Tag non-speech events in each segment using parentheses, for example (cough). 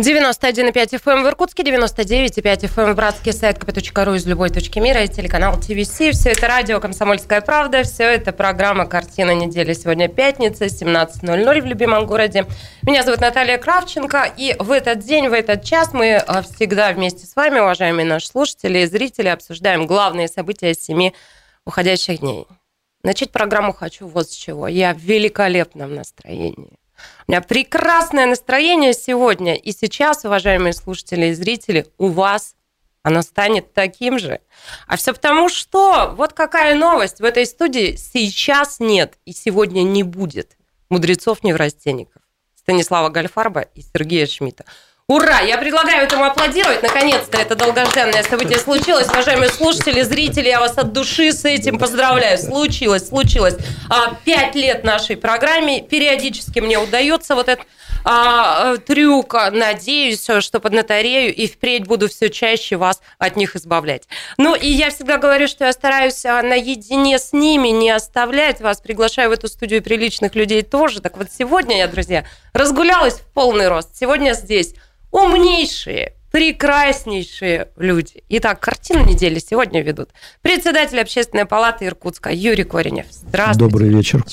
91,5 FM эм в Иркутске, 99,5 FM эм в Братске, сайт kp.ru из любой точки мира, и телеканал ТВС. Все это радио «Комсомольская правда», все это программа «Картина недели». Сегодня пятница, 17.00 в любимом городе. Меня зовут Наталья Кравченко, и в этот день, в этот час мы а, всегда вместе с вами, уважаемые наши слушатели и зрители, обсуждаем главные события семи уходящих дней. Начать программу хочу вот с чего. Я в великолепном настроении. У меня прекрасное настроение сегодня и сейчас, уважаемые слушатели и зрители, у вас оно станет таким же. А все потому, что вот какая новость. В этой студии сейчас нет и сегодня не будет мудрецов-неврастенников. Станислава Гальфарба и Сергея Шмидта. Ура! Я предлагаю этому аплодировать. Наконец-то это долгожданное событие случилось. Уважаемые слушатели, зрители, я вас от души с этим поздравляю. Случилось, случилось. А, пять лет нашей программе. Периодически мне удается вот этот а, трюк. Надеюсь, что поднаторею и впредь буду все чаще вас от них избавлять. Ну и я всегда говорю, что я стараюсь а, наедине с ними не оставлять вас. Приглашаю в эту студию приличных людей тоже. Так вот сегодня я, друзья, разгулялась в полный рост. Сегодня здесь умнейшие, прекраснейшие люди. Итак, картину недели сегодня ведут председатель общественной палаты Иркутска Юрий Коренев. Здравствуйте. Добрый вечер.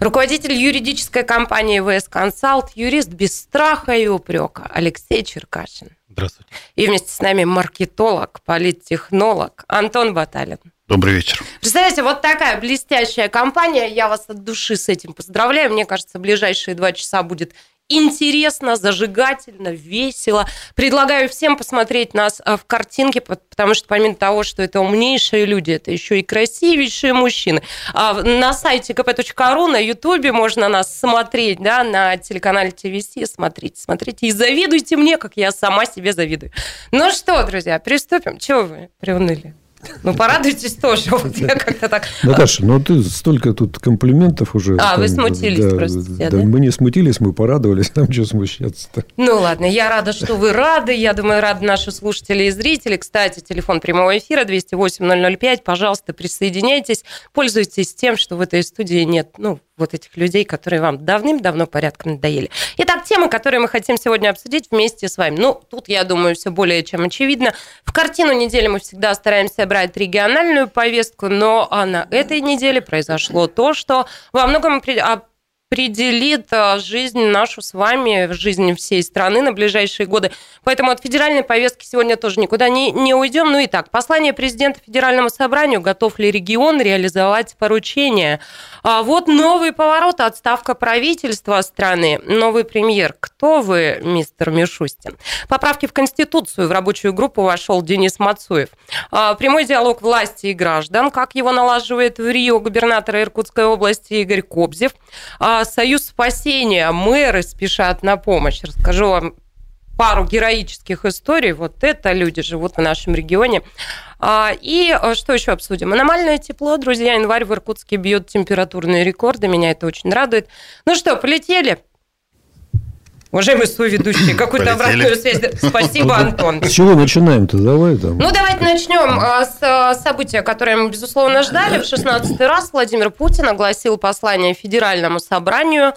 Руководитель юридической компании ВС Консалт, юрист без страха и упрека Алексей Черкашин. Здравствуйте. И вместе с нами маркетолог, политтехнолог Антон Баталин. Добрый вечер. Представляете, вот такая блестящая компания. Я вас от души с этим поздравляю. Мне кажется, ближайшие два часа будет интересно, зажигательно, весело. Предлагаю всем посмотреть нас э, в картинке, потому что помимо того, что это умнейшие люди, это еще и красивейшие мужчины. А на сайте kp.ru, на ютубе можно нас смотреть, да, на телеканале ТВС. Смотрите, смотрите и завидуйте мне, как я сама себе завидую. Ну что, друзья, приступим. Чего вы приуныли? Ну, порадуйтесь тоже. (laughs) Вот я как-то так... Наташа, ну ты столько тут комплиментов уже. А, там, вы смутились да, просто да, да? Мы не смутились, мы порадовались. (laughs) Нам что смущаться-то? Ну, ладно, я рада, что вы рады. Я думаю, рады наши слушатели и зрители. Кстати, телефон прямого эфира 208-005. Пожалуйста, присоединяйтесь. Пользуйтесь тем, что в этой студии нет, ну, вот этих людей, которые вам давным-давно порядком надоели. Итак, темы, которые мы хотим сегодня обсудить вместе с вами. Ну, тут, я думаю, все более чем очевидно. В картину недели мы всегда стараемся брать региональную повестку, но а на этой неделе произошло то, что во многом определит а, жизнь нашу с вами, жизнь всей страны на ближайшие годы. Поэтому от федеральной повестки сегодня тоже никуда не, не уйдем. Ну и так, послание президента Федеральному собранию, готов ли регион реализовать поручение. А вот новый поворот, отставка правительства страны, новый премьер. Кто вы, мистер Мишустин? Поправки в Конституцию в рабочую группу вошел Денис Мацуев. А, прямой диалог власти и граждан, как его налаживает в Рио губернатор Иркутской области Игорь Кобзев. Союз спасения, мэры спешат на помощь. Расскажу вам пару героических историй. Вот это люди живут в нашем регионе. А, и а, что еще обсудим? Аномальное тепло, друзья, январь в Иркутске бьет температурные рекорды. Меня это очень радует. Ну что, полетели? Уважаемый свой ведущий, какую-то обратную связь. Спасибо, Антон. С чего начинаем-то? Давай там. Ну, давайте начнем а, с а, события, которое мы, безусловно, ждали. В 16 раз Владимир Путин огласил послание Федеральному собранию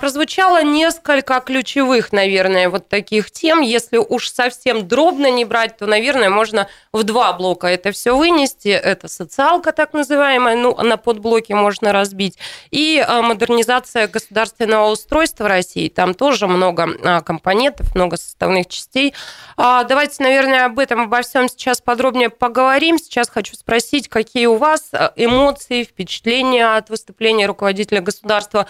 прозвучало несколько ключевых, наверное, вот таких тем. Если уж совсем дробно не брать, то, наверное, можно в два блока это все вынести. Это социалка так называемая, ну, на подблоки можно разбить. И а, модернизация государственного устройства России. Там тоже много а, компонентов, много составных частей. Давайте, наверное, об этом, обо всем сейчас подробнее поговорим. Сейчас хочу спросить, какие у вас эмоции, впечатления от выступления руководителя государства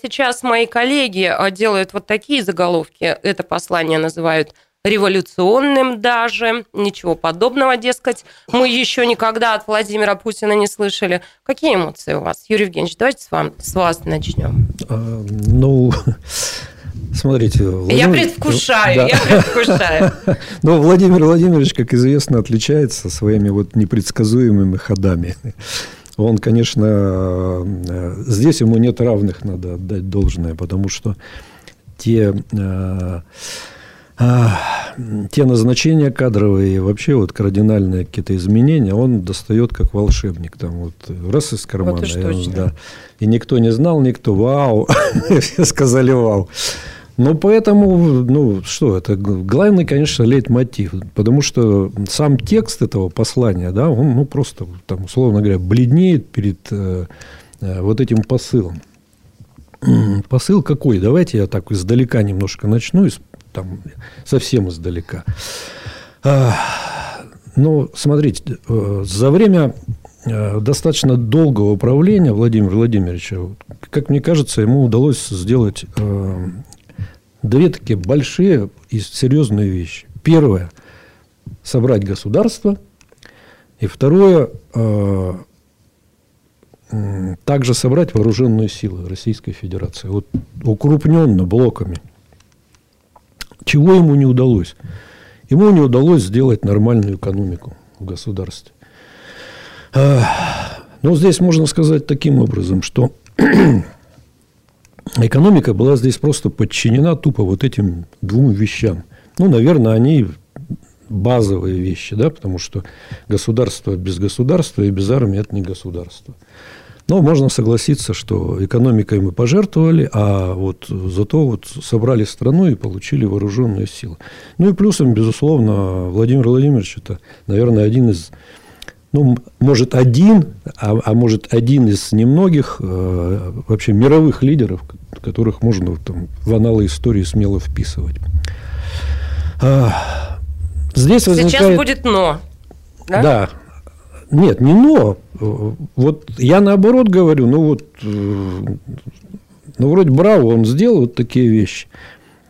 сейчас мои коллеги а, делают вот такие заголовки, это послание называют революционным даже, ничего подобного, дескать, мы еще никогда от Владимира Путина не слышали. Какие эмоции у вас? Юрий Евгеньевич, давайте с, вам, с вас начнем. А, ну, Смотрите, Владимир... я предвкушаю, да. я предвкушаю. (laughs) Но Владимир Владимирович, как известно, отличается своими вот непредсказуемыми ходами. Он, конечно, э, здесь ему нет равных, надо отдать должное, потому что те э, а, те назначения кадровые, вообще вот кардинальные какие-то изменения, он достает как волшебник. Там вот раз из кармана. Вот и, да, и никто не знал, никто вау. (laughs) Все сказали вау. Ну, поэтому, ну, что, это главный, конечно, лейтмотив. Потому что сам текст этого послания, да, он, ну, просто, там, условно говоря, бледнеет перед э, э, вот этим посылом. (clears throat) Посыл какой? Давайте я так издалека немножко начну, там, совсем издалека. А, ну, смотрите, э, за время э, достаточно долгого управления Владимира Владимировича, как мне кажется, ему удалось сделать э, две такие большие и серьезные вещи. Первое – собрать государство. И второе э, – также собрать вооруженные силы Российской Федерации. Вот укрупненно, блоками. Чего ему не удалось? Ему не удалось сделать нормальную экономику в государстве. Но здесь можно сказать таким образом, что (clears throat) экономика была здесь просто подчинена тупо вот этим двум вещам. Ну, наверное, они базовые вещи, да, потому что государство без государства и без армии – это не государство. Но можно согласиться, что экономикой мы пожертвовали, а вот зато вот собрали страну и получили вооруженные силы. Ну и плюсом, безусловно, Владимир Владимирович – это, наверное, один из ну, может, один, а, а может, один из немногих э, вообще мировых лидеров, которых можно там, в аналы истории смело вписывать. А, здесь возникает... Сейчас будет «но». Да? да. Нет, не «но». Вот я наоборот говорю, ну вот, э, ну вроде браво, он сделал вот такие вещи.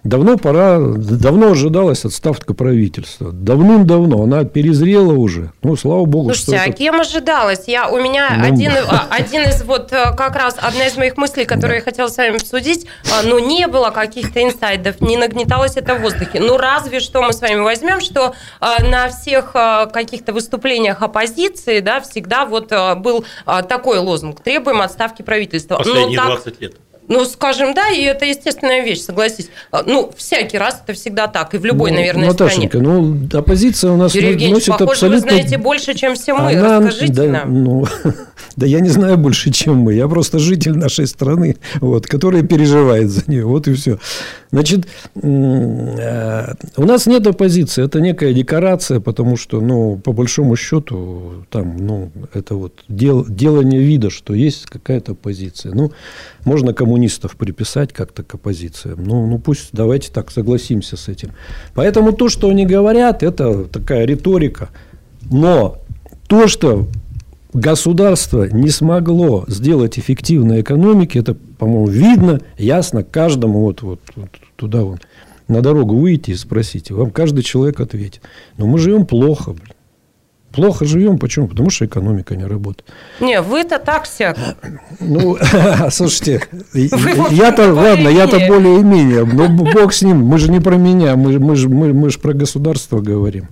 Давно пора, давно ожидалась отставка правительства. Давным-давно. Она перезрела уже. Ну, слава богу. Слушайте, что а это... кем ожидалась? Я, у меня ну... один, а, один из, вот э, как раз, одна из моих мыслей, которую да. я хотела с вами обсудить, а, ну, не было каких-то инсайдов, не нагнеталось это в воздухе. Ну, разве что мы с вами возьмем, что а, на всех каких-то выступлениях оппозиции, да, всегда вот был такой лозунг. Требуем отставки правительства. Последние Но 20 лет. Ну, скажем, да, и это естественная вещь, согласись. А, ну, всякий раз это всегда так, и в любой, ну, наверное, Наташенька, стране. ну, оппозиция у нас Юрий носит похоже, абсолютно... вы знаете больше, чем все мы. Она... Расскажите да, нам. Ну, (laughs) да я не знаю больше, чем мы. Я просто житель нашей страны, вот, который переживает за нее. Вот и все. Значит, э, у нас нет оппозиции. Это некая декорация, потому что, ну, по большому счету, там, ну, это вот дел, делание вида, что есть какая-то оппозиция. Ну, можно коммунистов приписать как-то к оппозициям. Ну, ну, пусть давайте так согласимся с этим. Поэтому то, что они говорят, это такая риторика. Но то, что государство не смогло сделать эффективной экономики, это, по-моему, видно, ясно каждому вот, вот, вот туда вон, на дорогу выйти и спросить. Вам каждый человек ответит. Но мы живем плохо, блин. Плохо живем. Почему? Потому что экономика не работает. Не, вы-то так всяк. Ну, (laughs) слушайте, я-то, ладно, я-то более-менее, но бог с ним, мы же не про меня, мы, мы, же, мы, мы же про государство говорим.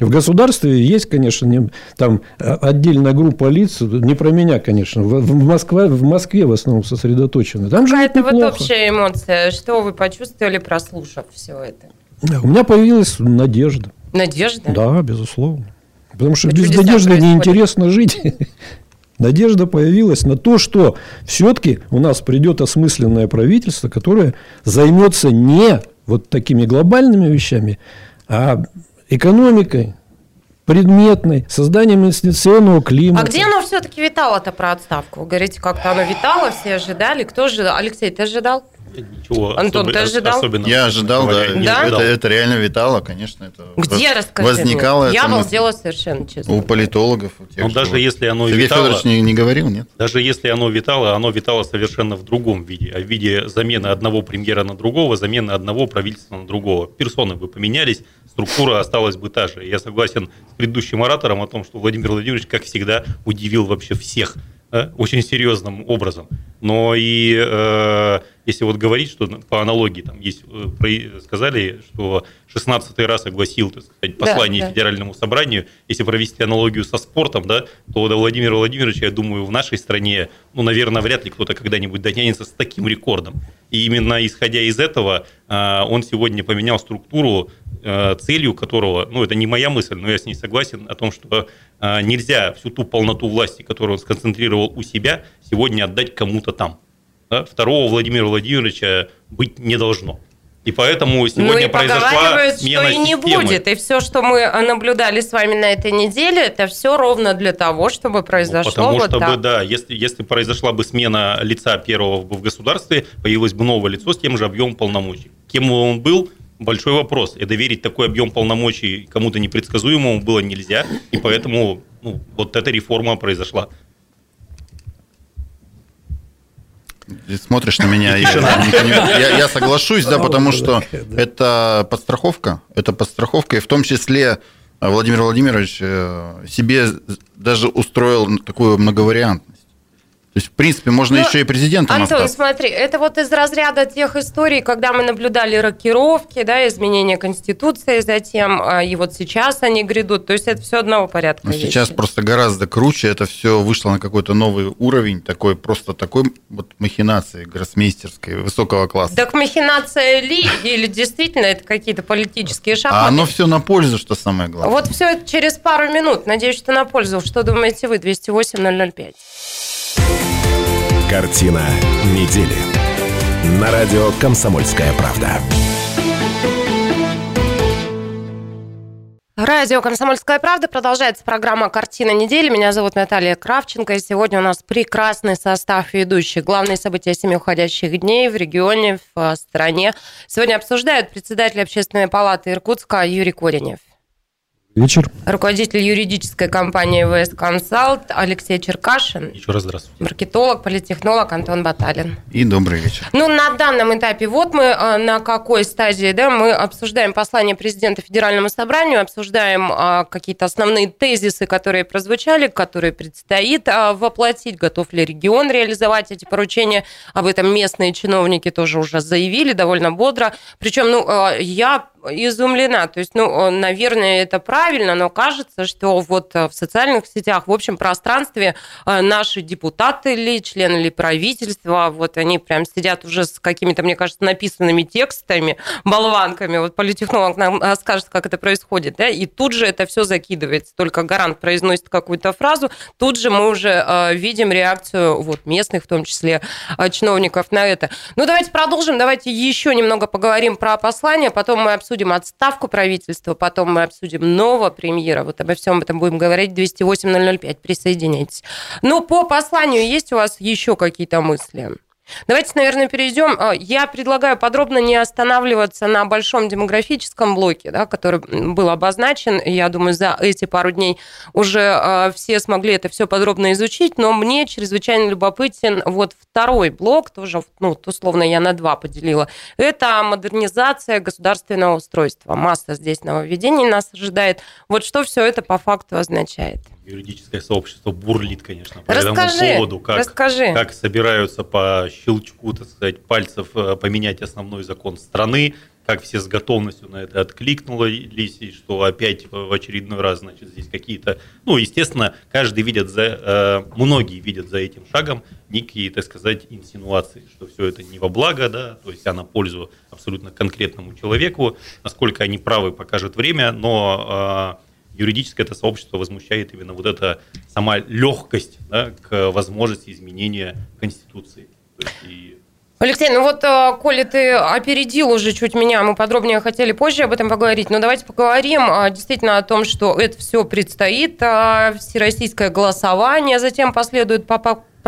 В государстве есть, конечно, не, там а, отдельная группа лиц, не про меня, конечно, в, в, Москве, в Москве в основном сосредоточены. Там Какая-то вот общая эмоция. Что вы почувствовали, прослушав все это? У меня появилась надежда. Надежда? Да, безусловно. Потому что это без надежды неинтересно жить. (laughs) Надежда появилась на то, что все-таки у нас придет осмысленное правительство, которое займется не вот такими глобальными вещами, а экономикой, предметной, созданием инвестиционного климата. А где оно все-таки витало-то про отставку? Вы говорите, как-то оно витало, все ожидали. Кто ожидал? Алексей, ты ожидал? Ничего Антон, особо, ты ожидал? Особенно я ожидал, да. да? Это, это реально витало, конечно. Это Где, расскажи Возникало. Я обалдела совершенно, честно. У политологов. У тех, ну, даже если оно Сергей витало... Федорович не, не говорил, нет? Даже если оно витало, оно витало совершенно в другом виде. А в виде замены одного премьера на другого, замены одного правительства на другого. Персоны бы поменялись, структура осталась бы та же. Я согласен с предыдущим оратором о том, что Владимир Владимирович, как всегда, удивил вообще всех очень серьезным образом. Но и э, если вот говорить, что по аналогии там есть, э, сказали, что 16 раз огласил, так сказать, послание да, да. Федеральному собранию, если провести аналогию со спортом, да, то до Владимира Владимировича, я думаю, в нашей стране, ну, наверное, вряд ли кто-то когда-нибудь дотянется с таким рекордом. И именно исходя из этого, э, он сегодня поменял структуру, э, целью которого, ну, это не моя мысль, но я с ней согласен, о том, что нельзя всю ту полноту власти, которую он сконцентрировал у себя, сегодня отдать кому-то там да, второго Владимира Владимировича быть не должно. И поэтому сегодня ну и произошла смена что и не системы. будет. И все, что мы наблюдали с вами на этой неделе, это все ровно для того, чтобы произошло ну, Потому вот чтобы, так. да, если, если произошла бы смена лица первого в государстве, появилось бы новое лицо с тем же объемом полномочий. Кем он был, большой вопрос. И доверить такой объем полномочий кому-то непредсказуемому было нельзя. И поэтому ну, вот эта реформа произошла. Смотришь на меня, я, соглашусь, да, потому что это подстраховка, это подстраховка, и в том числе Владимир Владимирович э, себе даже устроил такую многовариантность. То есть, в принципе, можно ну, еще и президентом Антон, остаться. смотри, это вот из разряда тех историй, когда мы наблюдали рокировки, да, изменения Конституции затем, а, и вот сейчас они грядут. То есть это все одного порядка. Но сейчас просто гораздо круче, это все вышло на какой-то новый уровень, такой просто такой вот махинации гроссмейстерской, высокого класса. Так махинация ли, или действительно это какие-то политические шахматы? А оно все на пользу, что самое главное. Вот все это через пару минут. Надеюсь, что на пользу. Что думаете вы? 208 005. Картина недели. На радио «Комсомольская правда». Радио «Комсомольская правда» продолжается программа «Картина недели». Меня зовут Наталья Кравченко, и сегодня у нас прекрасный состав ведущих. Главные события семи уходящих дней в регионе, в стране. Сегодня обсуждают председатель Общественной палаты Иркутска Юрий Коренев вечер. Руководитель юридической компании ВС Консалт Алексей Черкашин. Еще раз здравствуйте. Маркетолог, политтехнолог Антон Баталин. И добрый вечер. Ну, на данном этапе вот мы э, на какой стадии, да, мы обсуждаем послание президента Федеральному собранию, обсуждаем а, какие-то основные тезисы, которые прозвучали, которые предстоит а, воплотить, готов ли регион реализовать эти поручения. Об этом местные чиновники тоже уже заявили довольно бодро. Причем, ну, а, я изумлена. То есть, ну, наверное, это правильно, но кажется, что вот э, в социальных сетях, в общем пространстве э, наши депутаты ли, члены ли правительства, вот они прям сидят уже с какими-то, мне кажется, написанными текстами, болванками. Вот политехнолог нам э, скажет, как это происходит, да, и тут же это все закидывается. Только гарант произносит какую-то фразу, тут же мы уже видим реакцию вот местных, в том числе чиновников на это. Ну, давайте продолжим, давайте еще немного поговорим про послание, потом мы обсудим обсудим отставку правительства, потом мы обсудим нового премьера. Вот обо всем этом будем говорить. 208-005. Присоединяйтесь. Ну, по посланию есть у вас еще какие-то мысли? Давайте, наверное, перейдем. А, я предлагаю подробно не останавливаться на большом демографическом блоке, да, который был обозначен. Я думаю, за эти пару дней уже а, все смогли это все подробно изучить, но мне чрезвычайно любопытен вот второй блок, тоже, ну, условно, я на два поделила. Это модернизация государственного устройства. Масса здесь нововведений нас ожидает. Вот что все это по факту означает? Юридическое сообщество бурлит, конечно, по расскажи, этому поводу, как, расскажи. как собираются по щелчку, так сказать, пальцев э, поменять основной закон страны, как все с готовностью на это откликнулись, и что опять в очередной раз, значит, здесь какие-то, ну, естественно, каждый видит за, э, многие видят за этим шагом некие, так сказать, инсинуации, что все это не во благо, да, то есть а на пользу абсолютно конкретному человеку, насколько они правы, покажет время, но э, юридическое это сообщество возмущает именно вот эта сама легкость да, к возможности изменения Конституции. И Алексей, ну вот, э, Коля, ты опередил уже чуть меня, мы подробнее хотели позже об этом поговорить, но давайте поговорим а, действительно о том, что это все предстоит, а, всероссийское голосование, затем последует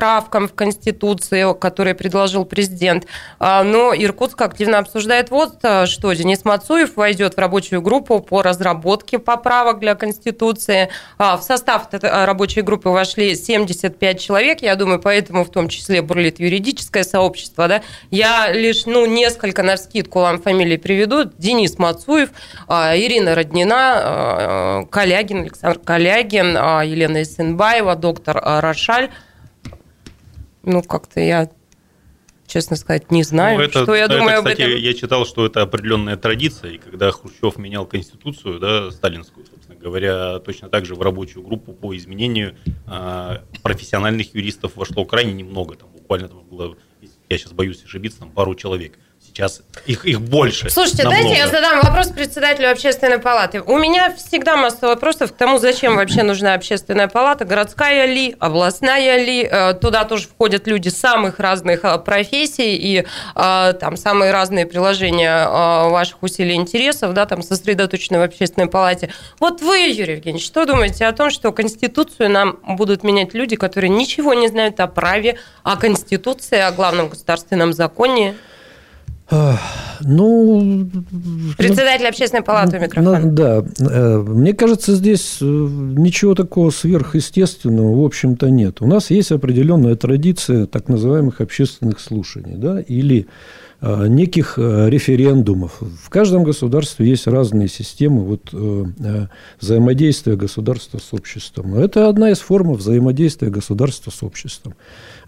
правкам в Конституции, которые предложил президент. А, но Иркутск активно обсуждает вот а, что. Денис Мацуев войдет в рабочую группу по разработке поправок для Конституции. А, в состав рабочей группы вошли 75 человек. Я думаю, поэтому в том числе бурлит юридическое сообщество. Да? Я лишь ну, несколько на скидку вам фамилии приведу. Денис Мацуев, Ирина Роднина, Калягин, Александр Калягин, Елена Исенбаева, доктор Рошаль, ну, как-то я честно сказать, не знаю, ну, это, что я это, думаю кстати, об этом. Я читал, что это определенная традиция, и когда Хрущев менял конституцию, да, сталинскую, собственно говоря, точно так же в рабочую группу по изменению э, профессиональных юристов вошло крайне немного, там буквально там было, я сейчас боюсь ошибиться, там пару человек сейчас их, их больше. Слушайте, намного. дайте я задам вопрос председателю общественной палаты. У меня всегда масса вопросов к тому, зачем вообще нужна общественная палата, городская ли, областная ли. Э, туда тоже входят люди самых разных э, профессий и э, там самые разные приложения ваших усилий интересов, да, там сосредоточены в общественной палате. Вот вы, Юрий Евгеньевич, что думаете о том, что Конституцию нам будут менять люди, которые ничего не знают о праве, о Конституции, о главном государственном законе? Ну, председатель общественной палаты ну, микрофон. Ну, да, э, мне кажется, здесь э, ничего такого сверхъестественного, в общем-то, нет. У нас есть определенная традиция так называемых общественных слушаний, да, или э, неких референдумов. В каждом государстве есть разные системы вот, взаимодействия государства с обществом. Это одна из форм взаимодействия государства с обществом.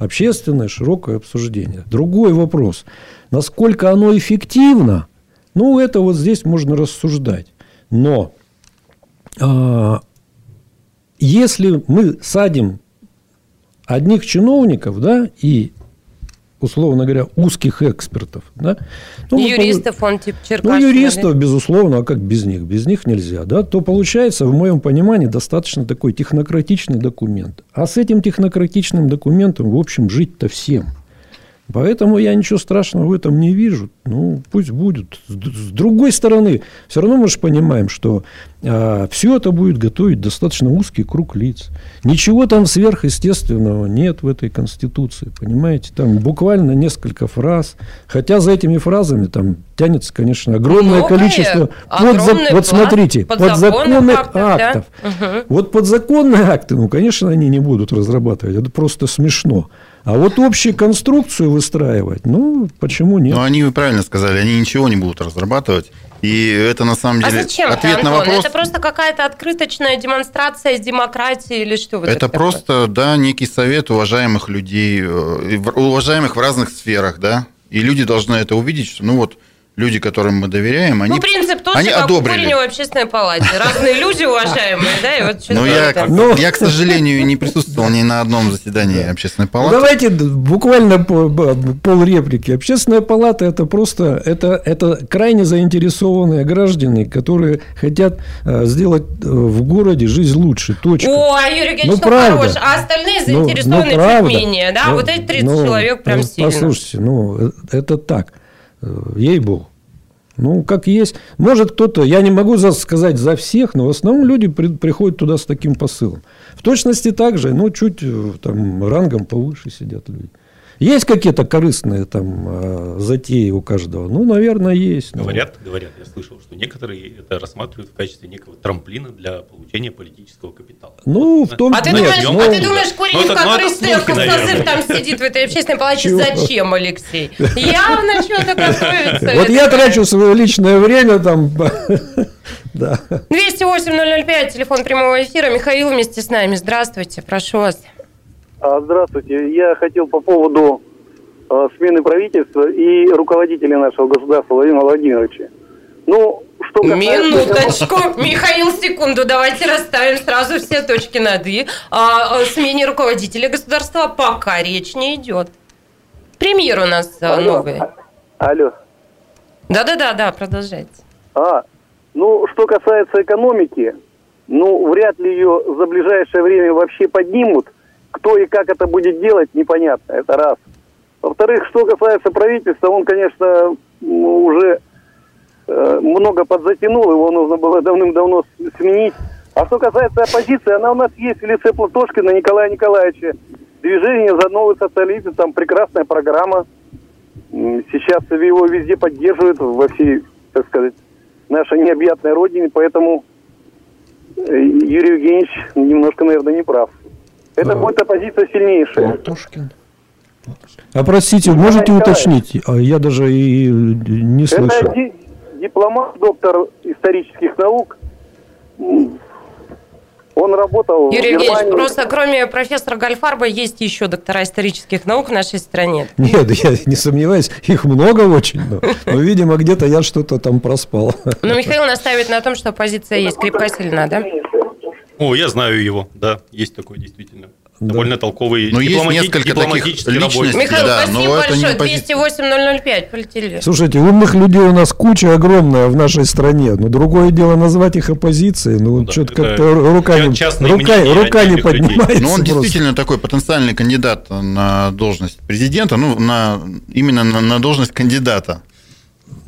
Общественное широкое обсуждение. Другой вопрос – Насколько оно эффективно, ну, это вот здесь можно рассуждать. Но э, если мы садим одних чиновников, да, и условно говоря, узких экспертов. Да? Ну, юристов он типа Черкашина. Ну, юристов, безусловно, а как без них? Без них нельзя. Да? То получается, в моем понимании, достаточно такой технократичный документ. А с этим технократичным документом, в общем, жить-то всем – Поэтому я ничего страшного в этом не вижу. Ну, пусть будет. С другой стороны, все равно мы же понимаем, что а, все это будет готовить достаточно узкий круг лиц. Ничего там сверхъестественного нет в этой Конституции, понимаете? Там буквально несколько фраз. Хотя за этими фразами там тянется, конечно, огромное Многое, количество... Под, вот смотрите, подзаконных актов. актов. Да? Угу. Вот подзаконные акты, ну, конечно, они не будут разрабатывать. Это просто смешно. А вот общую конструкцию выстраивать, ну, почему нет? Ну, они, вы правильно сказали, они ничего не будут разрабатывать. И это на самом а деле а зачем ответ это, на вопрос. Это просто какая-то открыточная демонстрация демократии или что? Вот это, это просто, да, некий совет уважаемых людей, э, уважаемых в разных сферах, да. И люди должны это увидеть, что, ну вот, люди, которым мы доверяем, они Ну, принцип тот они же, как одобрили. в общественной палате. Разные люди уважаемые, да, и вот Ну, я, ну, я, к сожалению, не присутствовал ни на одном заседании общественной палаты. Давайте буквально пол реплики. Общественная палата – это просто, это, это крайне заинтересованные граждане, которые хотят э, сделать э, в городе жизнь лучше, точка. О, а Юрий Евгеньевич, ну, ну правда. хорош, а остальные заинтересованы ну, ну, чуть менее, да? Ну, вот эти 30 ну, человек прям ну, сильно. Послушайте, ну, э, это так. Ей-богу. Ну, как есть. Может, кто-то, я не могу сказать за всех, но в основном люди при, приходят туда с таким посылом. В точности так же, но чуть э, там рангом повыше сидят люди. Есть какие-то корыстные там а, затеи у каждого? Ну, наверное, есть. Но... Говорят, говорят, я слышал, что некоторые это рассматривают в качестве некого трамплина для получения политического капитала. Ну, в том а ты думаешь, ну, а ты думаешь, Куренев ну, как Рыстехов созыв там сидит в этой общественной палате? Зачем, Алексей? (laughs) Явно что-то готовится. Вот я трачу свое личное время там... (laughs) Да. 208-005, телефон прямого эфира. Михаил вместе с нами. Здравствуйте, прошу вас. А, здравствуйте. Я хотел по поводу а, смены правительства и руководителя нашего государства Владимира Владимировича. Ну, что касается... Минуточку, Михаил, секунду, давайте расставим сразу все точки над «и». О а, смене руководителя государства пока речь не идет. Премьер у нас Алло. новый. Алло. Да-да-да, да, продолжайте. А, ну, что касается экономики, ну, вряд ли ее за ближайшее время вообще поднимут – кто и как это будет делать, непонятно. Это раз. Во-вторых, что касается правительства, он, конечно, уже э, много подзатянул, его нужно было давным-давно сменить. А что касается оппозиции, она у нас есть в лице Платошкина Николая Николаевича. Движение за новый социализм, там прекрасная программа. Сейчас его везде поддерживают во всей, так сказать, нашей необъятной родине, поэтому э, Юрий Евгеньевич немножко, наверное, не прав. Это будет оппозиция сильнейшая. Платошкин. А простите, можете уточнить? А я даже и не слышал. Это ди- дипломат, доктор исторических наук. Он работал Юрий в Евгеньевич, просто кроме профессора Гальфарба есть еще доктора исторических наук в нашей стране. Нет, я не сомневаюсь, их много очень, но, но видимо, где-то я что-то там проспал. Но Михаил настаивает на том, что оппозиция есть крепко сильна, да? О, я знаю его, да, есть такой действительно довольно толковый но есть несколько таких личностей, Михаил, да, спасибо но большое. Это не 208-005 полетели. Слушайте, умных людей у нас куча огромная в нашей стране. Но другое дело назвать их оппозицией. Ну, ну да, что-то как-то рука, не, рука, рука не поднимается. Но он просто. действительно такой потенциальный кандидат на должность президента, ну, на, именно на, на должность кандидата.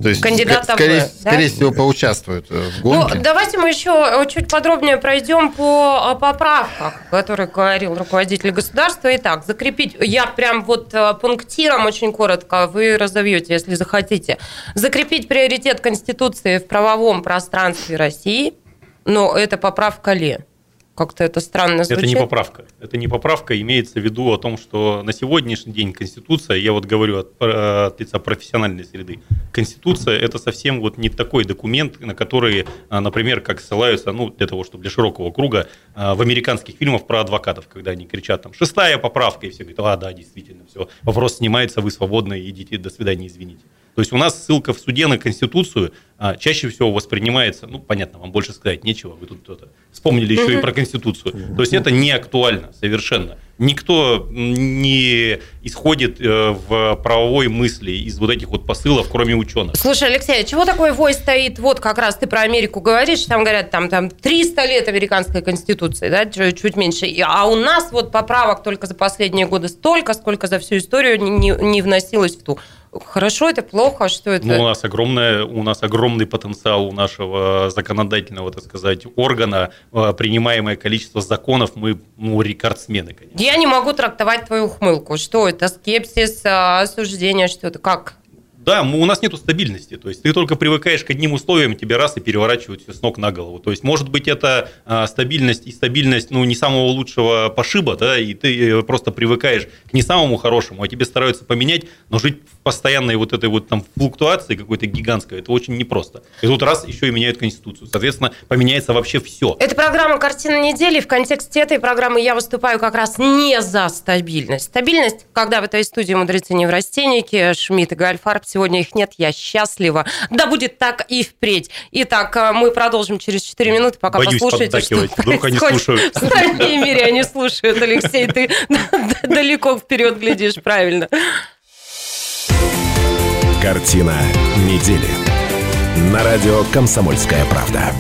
То есть, кандидатов, скорее, да? скорее всего, поучаствуют в гонке. Ну, давайте мы еще чуть подробнее пройдем по поправкам, о которых говорил руководитель государства. Итак, закрепить, я прям вот э, пунктиром очень коротко, вы разовьете, если захотите. Закрепить приоритет Конституции в правовом пространстве России, но это поправка ли? Как-то это странно звучит. Это не поправка. Это не поправка. Имеется в виду о том, что на сегодняшний день Конституция, я вот говорю от, от лица профессиональной среды, Конституция – это совсем вот не такой документ, на который, а, например, как ссылаются, ну, для того, чтобы для широкого круга, а, в американских фильмах про адвокатов, когда они кричат там «шестая поправка», и все говорят «а, да, действительно, все, вопрос снимается, вы свободны, идите, до свидания, извините». То есть у нас ссылка в суде на Конституцию а, чаще всего воспринимается, ну, понятно, вам больше сказать нечего, вы тут кто-то вспомнили еще и про Конституцию. То есть это не актуально совершенно. Никто не исходит э, в правовой мысли из вот этих вот посылов, кроме ученых. Слушай, Алексей, а чего такой вой стоит? Вот как раз ты про Америку говоришь, там говорят, там, там 300 лет американской конституции, да, чуть, чуть меньше. А у нас вот поправок только за последние годы столько, сколько за всю историю не, не вносилось в ту. Хорошо это, плохо, что это? Ну, у нас огромное, у нас огромный потенциал у нашего законодательного, так сказать, органа. Э, принимаемое количество законов мы ну, рекордсмены, конечно. Я не могу трактовать твою ухмылку. Что это? Скепсис, а, осуждение, что это? Как? Да, у нас нет стабильности. То есть ты только привыкаешь к одним условиям, тебе раз и переворачивают все с ног на голову. То есть, может быть, это а, стабильность и стабильность ну, не самого лучшего пошиба, да, и ты э, просто привыкаешь к не самому хорошему, а тебе стараются поменять, но жить постоянной вот этой вот там флуктуации какой-то гигантской, это очень непросто. И тут раз еще и меняют Конституцию. Соответственно, поменяется вообще все. Это программа «Картина недели». В контексте этой программы я выступаю как раз не за стабильность. Стабильность, когда в этой студии мудрецы неврастенники, Шмидт и Гальфарб сегодня их нет, я счастлива. Да будет так и впредь. Итак, э, мы продолжим через 4 минуты, пока Боюсь послушаете, что Вдруг они (laughs) слушают. В стране мире они слушают, Алексей, ты (laughs) далеко вперед глядишь, правильно. Картина недели. На радио «Комсомольская правда».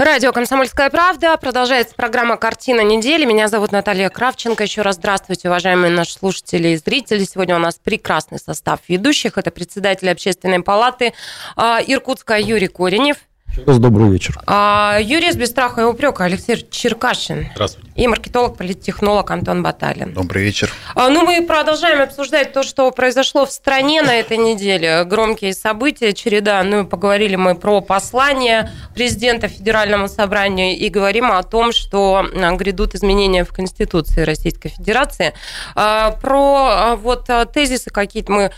Радио «Комсомольская правда». Продолжается программа «Картина недели». Меня зовут Наталья Кравченко. Еще раз здравствуйте, уважаемые наши слушатели и зрители. Сегодня у нас прекрасный состав ведущих. Это председатель общественной палаты а, Иркутска Юрий Коренев. Еще раз добрый вечер. А, юрист без страха и упрека Алексей Черкашин. Здравствуйте. И маркетолог, политтехнолог Антон Баталин. Добрый вечер. А, ну, мы продолжаем обсуждать то, что произошло в стране на этой неделе. Громкие события, череда. Ну, поговорили мы про послание президента Федеральному собранию и говорим о том, что а, грядут изменения в Конституции Российской Федерации. А, про а, вот тезисы какие-то мы а,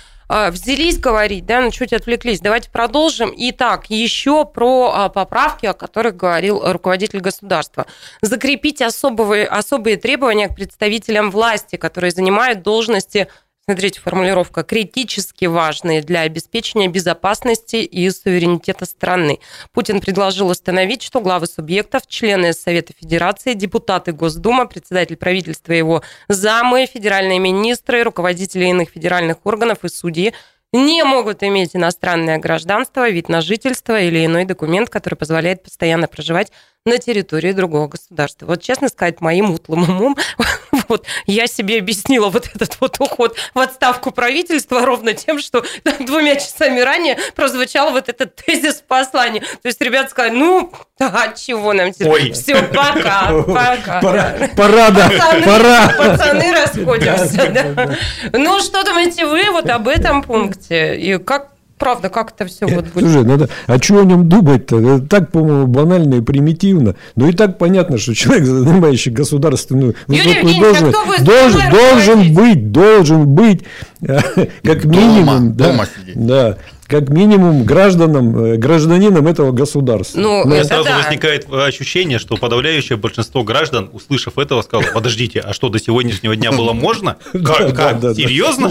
взялись говорить, да, но чуть отвлеклись. Давайте продолжим. Итак, еще про а, поправки, о которых говорил руководитель государства. Закрепить особые, особые требования к представителям власти, которые занимают должности Смотрите, формулировка критически важные для обеспечения безопасности и суверенитета страны. Путин предложил установить, что главы субъектов, члены Совета Федерации, депутаты Госдумы, председатель правительства его замы, федеральные министры, руководители иных федеральных органов и судьи не могут иметь иностранное гражданство, вид на жительство или иной документ, который позволяет постоянно проживать на территории другого государства. Вот, честно сказать, моим утлым умом, (laughs) вот я себе объяснила вот этот вот уход в отставку правительства ровно тем, что (laughs) двумя часами ранее прозвучал вот этот тезис послания. То есть ребята сказали, ну, а чего нам теперь? Все, пока, пока. Пора, пора, да, пора. Пацаны (laughs) расходимся. Да. Ну, что думаете вы вот об этом пункте? И как правда, как это все вот будет. Слушай, надо, а что о нем думать-то? Это так, по-моему, банально и примитивно. Ну и так понятно, что человек, занимающий государственную высокую должность, а должен, должен быть, должен быть, (laughs) как минимум, дома, да, дома сидеть. да, как минимум гражданам, э, гражданином этого государства. Ну, ну сразу да. возникает ощущение, что подавляющее большинство граждан, услышав этого, сказало, подождите, а что, до сегодняшнего дня было можно? (laughs) Как? как? Серьезно?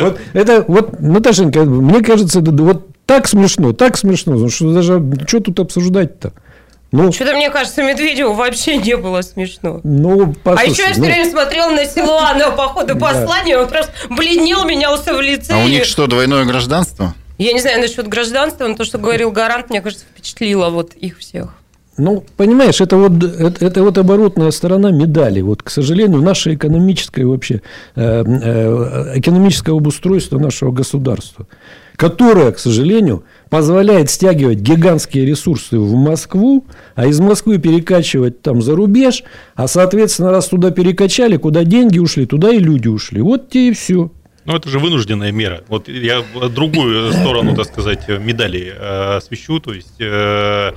Вот это, вот, Наташенька, мне кажется, вот так смешно, так смешно, что даже, что тут обсуждать-то? Ну, Что-то, мне кажется, Медведеву вообще не было смешно. Ну, послушай, а еще я все ну... время смотрел на Силуанова по ходу послания, он просто бледнел, менялся в лице. А у них что, двойное гражданство? Я не знаю насчет гражданства, но то, что говорил Гарант, мне кажется, впечатлило вот их всех. Ну, понимаешь, это вот, это, это вот оборотная сторона медали. Вот, к сожалению, наше экономическое вообще, э, э, экономическое обустройство нашего государства, которое, к сожалению, позволяет стягивать гигантские ресурсы в Москву, а из Москвы перекачивать там за рубеж, а, соответственно, раз туда перекачали, куда деньги ушли, туда и люди ушли. Вот те и все. Ну, это же вынужденная мера. Вот я другую сторону, так сказать, медали э, освещу, то есть э,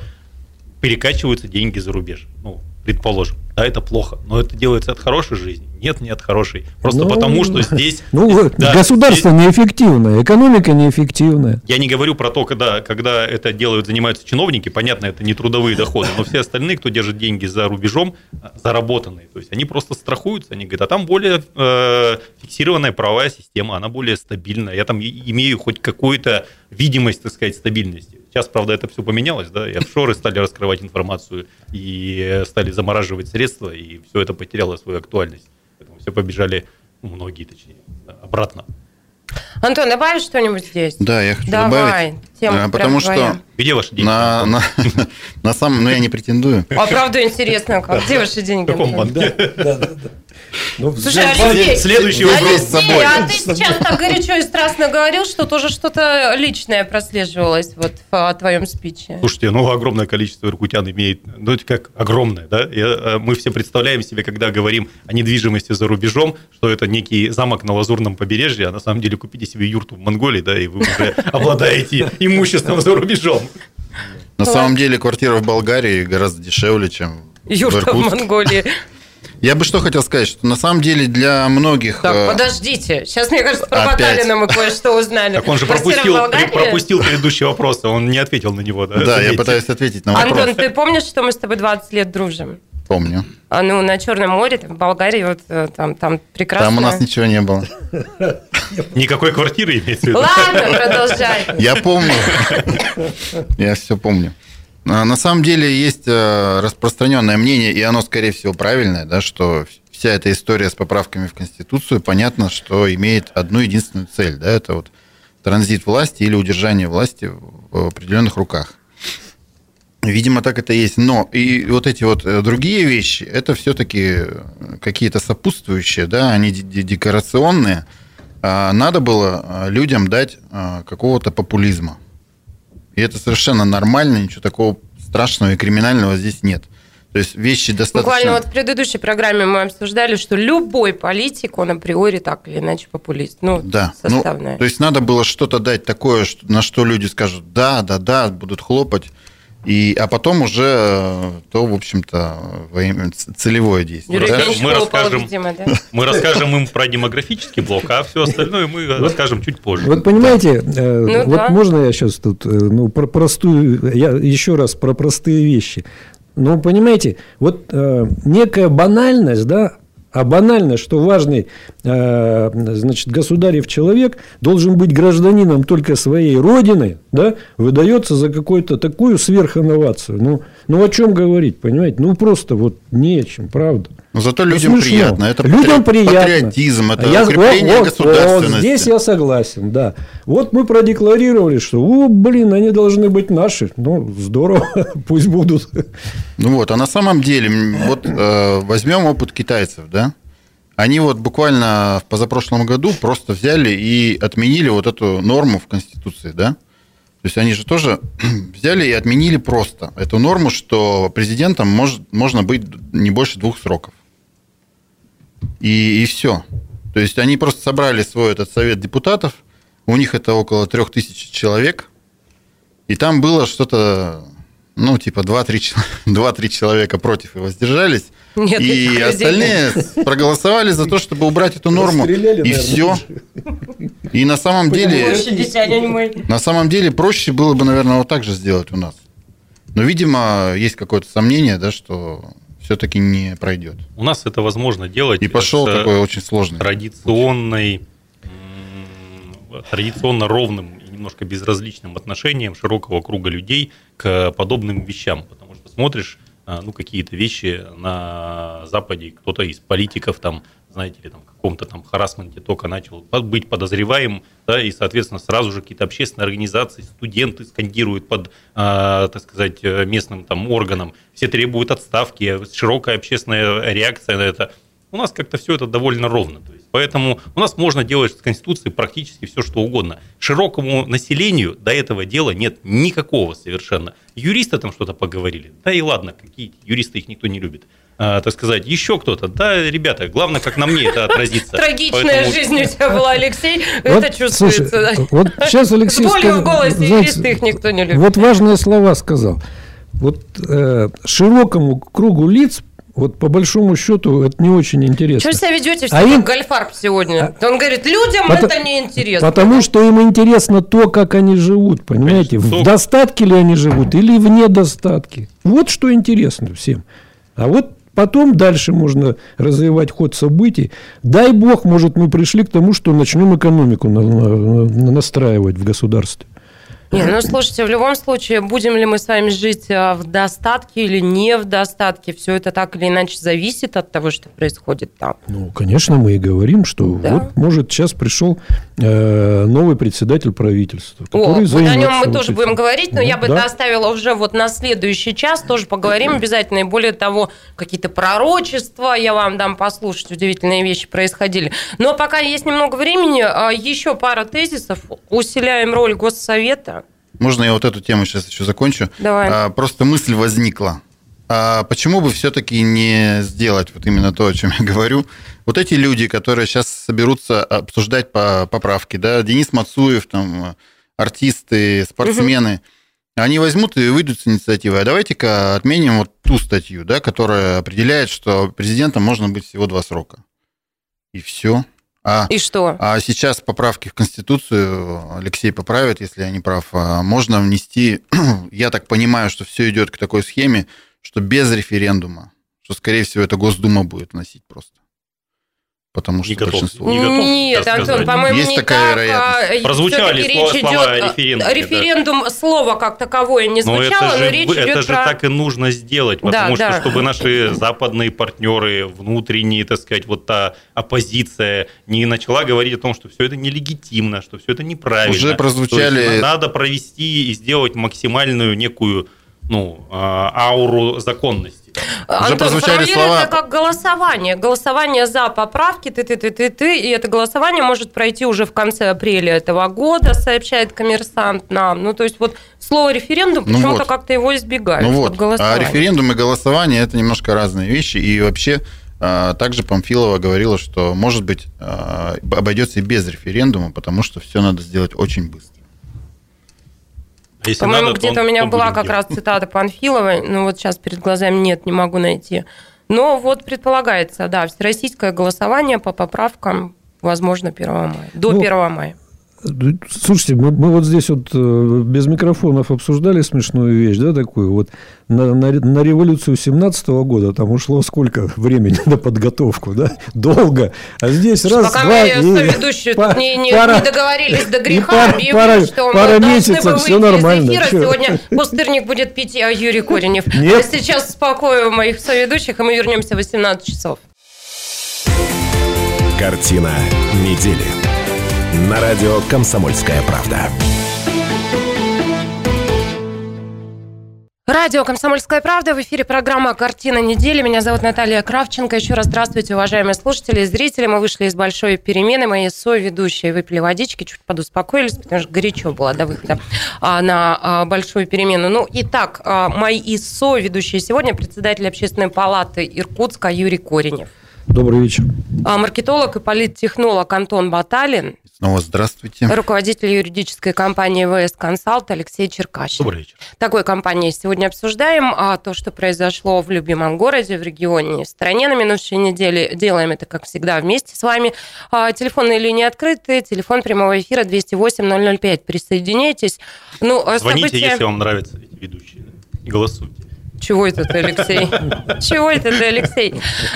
перекачиваются деньги за рубеж. Ну, предположим. Да, это плохо, но это делается от хорошей жизни. Нет, не от хорошей. Просто ну, потому, что здесь... Ну, (laughs) да, государство здесь... неэффективное, экономика неэффективная. Я не говорю про то, когда, когда это делают, занимаются чиновники, понятно, это не трудовые доходы, но все остальные, кто держит деньги за рубежом, заработанные, то есть они просто страхуются, они говорят, а там более э, фиксированная правовая система, она более стабильная, я там имею хоть какую-то видимость, так сказать, стабильности. Сейчас, правда, это все поменялось, да, и офшоры стали раскрывать информацию, и стали замораживать средства, и все это потеряло свою актуальность. Поэтому все побежали, ну, многие точнее, обратно. Антон, добавишь что-нибудь здесь? Да, я хочу Давай. добавить. Тема а, потому что твоя. где ваши деньги? На, на, на самом, ну я не претендую. А правда интересно, как? Где ваши деньги? В каком банке? Да, да, да. Ну, Слушай, Алексей, следующий вопрос с собой. А ты сейчас так горячо и страстно говорил, что тоже что-то личное прослеживалось вот в твоем спиче. Слушайте, ну огромное количество иркутян имеет, ну это как огромное, да? Я, э, мы все представляем себе, когда говорим о недвижимости за рубежом, что это некий замок на Лазурном побережье, а на самом деле купите себе юрту в Монголии, да, и вы уже (laughs) обладаете имуществом за рубежом. На самом деле квартира в Болгарии гораздо дешевле, чем Юрта в Монголии. Я бы что хотел сказать, что на самом деле для многих... Так, э... подождите. Сейчас, мне кажется, про Баталина мы кое-что узнали. Так он же пропустил, пропустил предыдущий вопрос, он не ответил на него. Да, да я пытаюсь ответить на вопрос. Антон, ты помнишь, что мы с тобой 20 лет дружим? Помню. А ну на Черном море, там, в Болгарии, вот э, там, там прекрасно. Там у нас ничего не было. Никакой квартиры имеется в виду. Ладно, продолжай. Я помню. Я все помню. А, на самом деле есть э, распространенное мнение, и оно, скорее всего, правильное, да, что вся эта история с поправками в Конституцию, понятно, что имеет одну единственную цель, да, это вот транзит власти или удержание власти в определенных руках. Видимо, так это есть. Но и вот эти вот э, другие вещи, это все-таки какие-то сопутствующие, да, они декорационные. А надо было э, людям дать какого-то популизма. И это совершенно нормально, ничего такого страшного и криминального здесь нет. То есть вещи достаточно... Буквально вот в предыдущей программе мы обсуждали, что любой политик, он априори так или иначе популист. Ну, да. составная. Ну, то есть надо было что-то дать такое, на что люди скажут «да, да, да», будут хлопать. И, а потом уже э, то, в общем-то, целевое действие. Да? Мы, расскажем, да? (laughs) мы расскажем им про демографический блок, а все остальное мы расскажем чуть позже. Вот понимаете, да. Э, ну, вот да. можно я сейчас тут э, ну, про простую, я еще раз про простые вещи. Ну, понимаете, вот э, некая банальность, да, а банально, что важный э, значит, государев человек должен быть гражданином только своей родины, да, выдается за какую-то такую сверхинновацию. Ну, ну о чем говорить, понимаете? Ну просто вот не о чем, правда. Но зато ну, людям смешно. приятно. Это людям патри... приятно. патриотизм, это я, укрепление вот, государственности. Вот здесь я согласен, да. Вот мы продекларировали, что, о, блин, они должны быть наши. Ну, здорово, (laughs) пусть будут. Ну вот, а на самом деле, вот э, возьмем опыт китайцев, да? Они вот буквально в позапрошлом году просто взяли и отменили вот эту норму в Конституции, да? То есть они же тоже (clears throat) взяли и отменили просто эту норму, что президентом может, можно быть не больше двух сроков. И, и все. То есть они просто собрали свой этот совет депутатов, у них это около трех тысяч человек, и там было что-то, ну, типа 2-3 (laughs) человека против и воздержались, Нет, и остальные проголосовали за то, чтобы убрать эту норму, и все. И на самом деле... На самом деле проще было бы, наверное, вот так же сделать у нас. Но, видимо, есть какое-то сомнение, да, что все-таки не пройдет. У нас это возможно делать. И пошел такой очень сложный. Традиционный, традиционно ровным и немножко безразличным отношением широкого круга людей к подобным вещам. Потому что смотришь а, ну, какие-то вещи на Западе, кто-то из политиков там знаете ли, там, каком-то там харасменте только начал быть подозреваемым, да, и, соответственно, сразу же какие-то общественные организации, студенты скандируют под, э, так сказать, местным там органам, все требуют отставки, широкая общественная реакция на это. У нас как-то все это довольно ровно. То есть, поэтому у нас можно делать с Конституцией практически все, что угодно. Широкому населению до этого дела нет никакого совершенно. Юристы там что-то поговорили. Да и ладно, какие юристы, их никто не любит. А, так сказать, еще кто-то. Да, ребята, главное, как на мне это отразится. Трагичная жизнь у тебя была, Алексей, это чувствуется. Вот сейчас Алексей С болью в голосе, их никто не любит. Вот важные слова сказал. Вот э, широкому кругу лиц вот по большому счету это не очень интересно. Что себя ведете все а им... Гольфарб сегодня? А... Он говорит, людям Пот... это не интересно. Потому что им интересно то, как они живут, понимаете? Конечно. В достатке ли они живут или в недостатке. Вот что интересно всем. А вот Потом дальше можно развивать ход событий. Дай бог, может, мы пришли к тому, что начнем экономику настраивать в государстве. Не, ну слушайте, в любом случае, будем ли мы с вами жить а, в достатке или не в достатке, все это так или иначе зависит от того, что происходит там. Ну, конечно, мы и говорим, что да. вот, может, сейчас пришел э, новый председатель правительства, который О, вот о нем мы вот тоже этим. будем говорить, но ну, я бы да. оставила уже вот на следующий час, тоже поговорим обязательно, и более того, какие-то пророчества я вам дам послушать, удивительные вещи происходили. Но пока есть немного времени, а, еще пара тезисов, усиляем роль Госсовета, можно я вот эту тему сейчас еще закончу? Давай. А, просто мысль возникла. А почему бы все-таки не сделать вот именно то, о чем я говорю? Вот эти люди, которые сейчас соберутся обсуждать по поправки, да, Денис Мацуев, там, артисты, спортсмены, угу. они возьмут и выйдут с инициативой. А давайте-ка отменим вот ту статью, да, которая определяет, что президентом можно быть всего два срока. И все. А, и что? А сейчас поправки в Конституцию, Алексей поправит, если я не прав, а можно внести, (clears throat) я так понимаю, что все идет к такой схеме, что без референдума, что, скорее всего, это Госдума будет вносить просто потому что не готов, большинство... Не готов Нет, Антон, по-моему, Есть не такая так. вероятность. Прозвучали слова, речь слова идет, референдум. Референдум, да. слово как таковое не звучало, но, это же, но речь это идет же про... так и нужно сделать, потому да, что, да. чтобы наши западные партнеры, внутренние, так сказать, вот та оппозиция не начала говорить о том, что все это нелегитимно, что все это неправильно. Уже прозвучали... надо провести и сделать максимальную некую ну, а, ауру законности. Уже Антон, прозвучали слова... это как голосование. Голосование за поправки, ты-ты-ты-ты-ты, и это голосование может пройти уже в конце апреля этого года, сообщает коммерсант нам. Ну, то есть вот слово референдум, ну почему-то вот. как-то его избегают. Ну вот, а референдум и голосование – это немножко разные вещи, и вообще а, также Памфилова говорила, что, может быть, а, обойдется и без референдума, потому что все надо сделать очень быстро. По-моему, где-то у меня была как раз цитата Панфиловой, ну вот сейчас перед глазами нет, не могу найти. Но вот предполагается, да, всероссийское голосование по поправкам возможно 1 мая, до ну, 1 мая. Слушайте, мы, мы вот здесь вот э, без микрофонов обсуждали смешную вещь, да, такую вот. На, на, на революцию 17 года там ушло сколько времени (laughs) на подготовку, да? Долго. А здесь что, раз, пока два... мы и, соведущие по, тут не, не, пара, не договорились до греха, и пара, что пара месяцев, все нормально. Эфира. Сегодня пустырник будет пить а Юрий Коренев. (laughs) Нет. А сейчас успокою моих соведущих, и мы вернемся в 18 часов. Картина недели на радио «Комсомольская правда». Радио «Комсомольская правда». В эфире программа «Картина недели». Меня зовут Наталья Кравченко. Еще раз здравствуйте, уважаемые слушатели и зрители. Мы вышли из большой перемены. Мои соведущие выпили водички, чуть подуспокоились, потому что горячо было до выхода а, на а, большую перемену. Ну, итак, а, мои соведущие сегодня председатель общественной палаты Иркутска Юрий Коренев. Добрый вечер. Маркетолог и политтехнолог Антон Баталин. Снова здравствуйте. Руководитель юридической компании ВС Консалт Алексей Черкащин. Добрый вечер. Такой компании сегодня обсуждаем. А то, что произошло в любимом городе, в регионе, в стране на минувшей неделе. Делаем это, как всегда, вместе с вами. А, телефонные линии открыты. Телефон прямого эфира 208-005. Присоединяйтесь. Ну, а Звоните, события... если вам нравятся эти ведущие. И голосуйте. Чего это ты, Алексей? (laughs) Чего это ты, Алексей?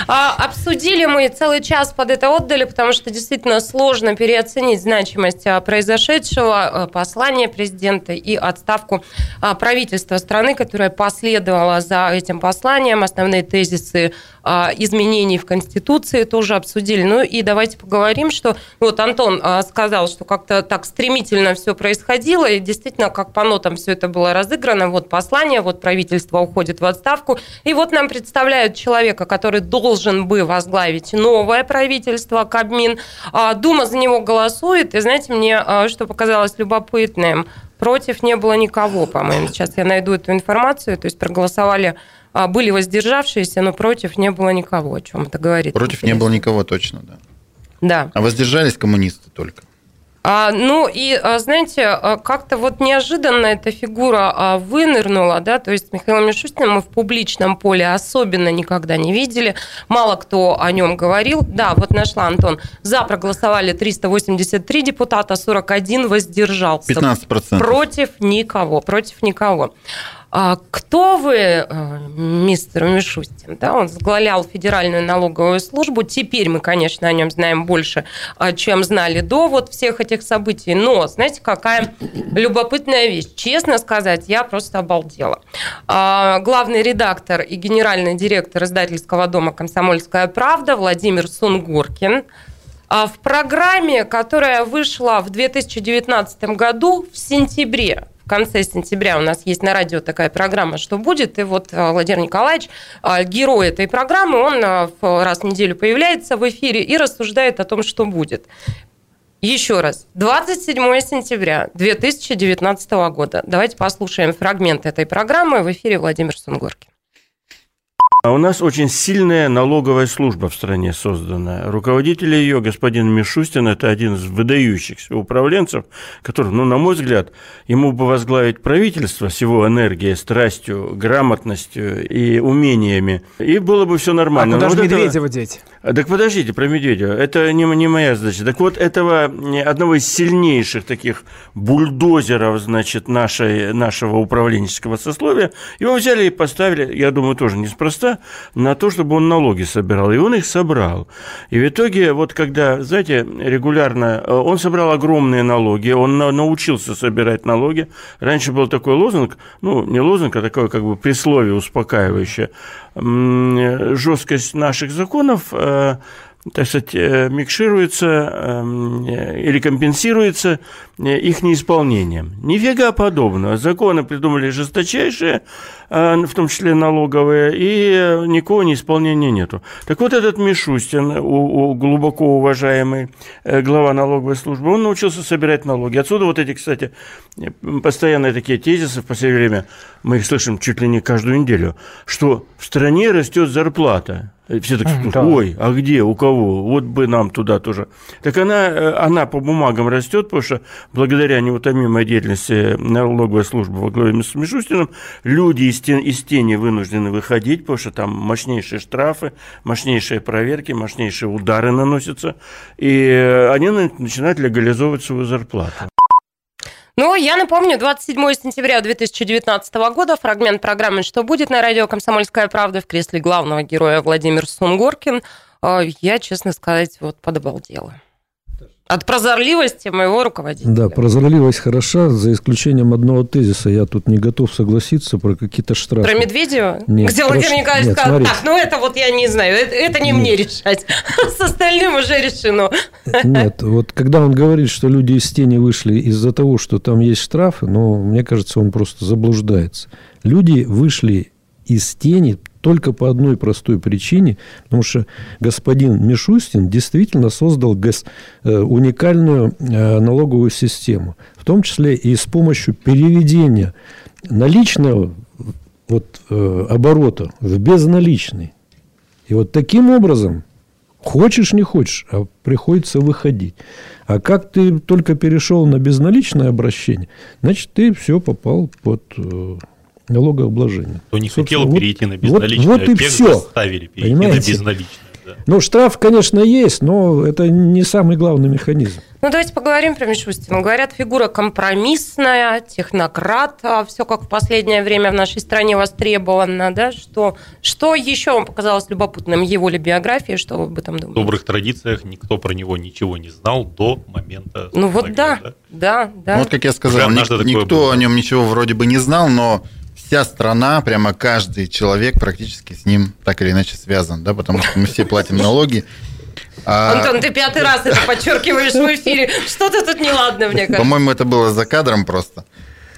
А, обсудили мы целый час под это отдали, потому что действительно сложно переоценить значимость а, произошедшего, а, послания президента и отставку а, правительства страны, которая последовала за этим посланием. Основные тезисы изменений в Конституции тоже обсудили. Ну и давайте поговорим, что вот Антон сказал, что как-то так стремительно все происходило, и действительно, как по нотам все это было разыграно. Вот послание, вот правительство уходит в отставку. И вот нам представляют человека, который должен бы возглавить новое правительство, Кабмин. А, Дума за него голосует. И знаете, мне а, что показалось любопытным, против не было никого, по-моему. Сейчас я найду эту информацию. То есть проголосовали а, были воздержавшиеся, но против не было никого. О чем это говорит? Против интересно. не было никого, точно, да. Да. А воздержались коммунисты только. А, ну и, а, знаете, а, как-то вот неожиданно эта фигура а, вынырнула, да, то есть Михаила Мишустина мы в публичном поле особенно никогда не видели, мало кто о нем говорил. Да, вот нашла Антон. За проголосовали 383 депутата, 41 воздержался. 15%. Против никого, против никого. А кто вы, э, мистер Мишустин? Да, он возглавлял Федеральную налоговую службу. Теперь мы, конечно, о нем знаем больше, э, чем знали до вот всех этих событий. Но, знаете, какая любопытная вещь. Честно сказать, я просто обалдела. А, главный редактор и генеральный директор издательского дома «Комсомольская правда» Владимир Сунгоркин а в программе, которая вышла в 2019 году в сентябре, конце сентября у нас есть на радио такая программа «Что будет?». И вот э, Владимир Николаевич, э, герой этой программы, он э, раз в неделю появляется в эфире и рассуждает о том, что будет. Еще раз, 27 сентября 2019 года. Давайте послушаем фрагмент этой программы. В эфире Владимир Сунгоркин. А у нас очень сильная налоговая служба в стране создана. Руководитель ее, господин Мишустин, это один из выдающихся управленцев, который, ну, на мой взгляд, ему бы возглавить правительство с его энергией, страстью, грамотностью и умениями, и было бы все нормально. А куда же вот Медведева этого... деть? Так подождите, про Медведева. Это не, не моя задача. Так вот, этого одного из сильнейших таких бульдозеров, значит, нашей, нашего управленческого сословия, его взяли и поставили, я думаю, тоже неспроста, на то, чтобы он налоги собирал. И он их собрал. И в итоге, вот когда, знаете, регулярно, э, он собрал огромные налоги, он научился собирать налоги. Раньше был такой лозунг, ну, не лозунг, а такое как бы присловие успокаивающее – жесткость наших законов э, так сказать, э, микшируется эм, или компенсируется их неисполнением. Нифига подобного. Законы придумали жесточайшие, в том числе налоговые, и никакого неисполнения нету. Так вот, этот Мишустин, глубоко уважаемый глава налоговой службы, он научился собирать налоги. Отсюда вот эти, кстати, постоянные такие тезисы в последнее время, мы их слышим чуть ли не каждую неделю, что в стране растет зарплата. Все так, ой, а где, у кого? Вот бы нам туда тоже. Так она, э, она по бумагам растет, потому что благодаря неутомимой деятельности налоговой службы во главе с Мишустиным люди из, тен, из тени вынуждены выходить, потому что там мощнейшие штрафы, мощнейшие проверки, мощнейшие удары наносятся, и они начинают легализовывать свою зарплату. Ну, я напомню, 27 сентября 2019 года фрагмент программы «Что будет» на радио «Комсомольская правда» в кресле главного героя Владимир Сунгоркин. А, я, честно сказать, вот подобалдела. От прозорливости моего руководителя. Да, прозорливость хороша, за исключением одного тезиса. Я тут не готов согласиться про какие-то штрафы. Про Медведева? Нет, Где Владимир про... Николаевич Нет, сказал, смотрите. так, ну это вот я не знаю, это, это не Нет. мне решать. (laughs) С остальным уже решено. Нет, вот когда он говорит, что люди из тени вышли из-за того, что там есть штрафы, ну, мне кажется, он просто заблуждается. Люди вышли из тени только по одной простой причине, потому что господин Мишустин действительно создал э, уникальную э, налоговую систему, в том числе и с помощью переведения наличного вот, э, оборота в безналичный. И вот таким образом Хочешь, не хочешь, а приходится выходить. А как ты только перешел на безналичное обращение, значит, ты все попал под налогообложение. Кто не хотел вот, перейти на безналичное, вот, вот и все. заставили перейти Понимаете? на безналичное. Ну, штраф, конечно, есть, но это не самый главный механизм. Ну, давайте поговорим про Мишустина. Говорят, фигура компромиссная, технократ, а все как в последнее время в нашей стране востребовано, да? Что, что еще вам показалось любопытным его ли биографии, что вы об этом думаете? В добрых традициях никто про него ничего не знал до момента... Ну, вот да, да, да. да. Ну, вот как я сказал, ник- никто о нем ничего вроде бы не знал, но вся страна, прямо каждый человек практически с ним так или иначе связан, да, потому что мы все платим налоги. А... Антон, ты пятый раз это подчеркиваешь в эфире. Что-то тут неладно, мне кажется. По-моему, это было за кадром просто.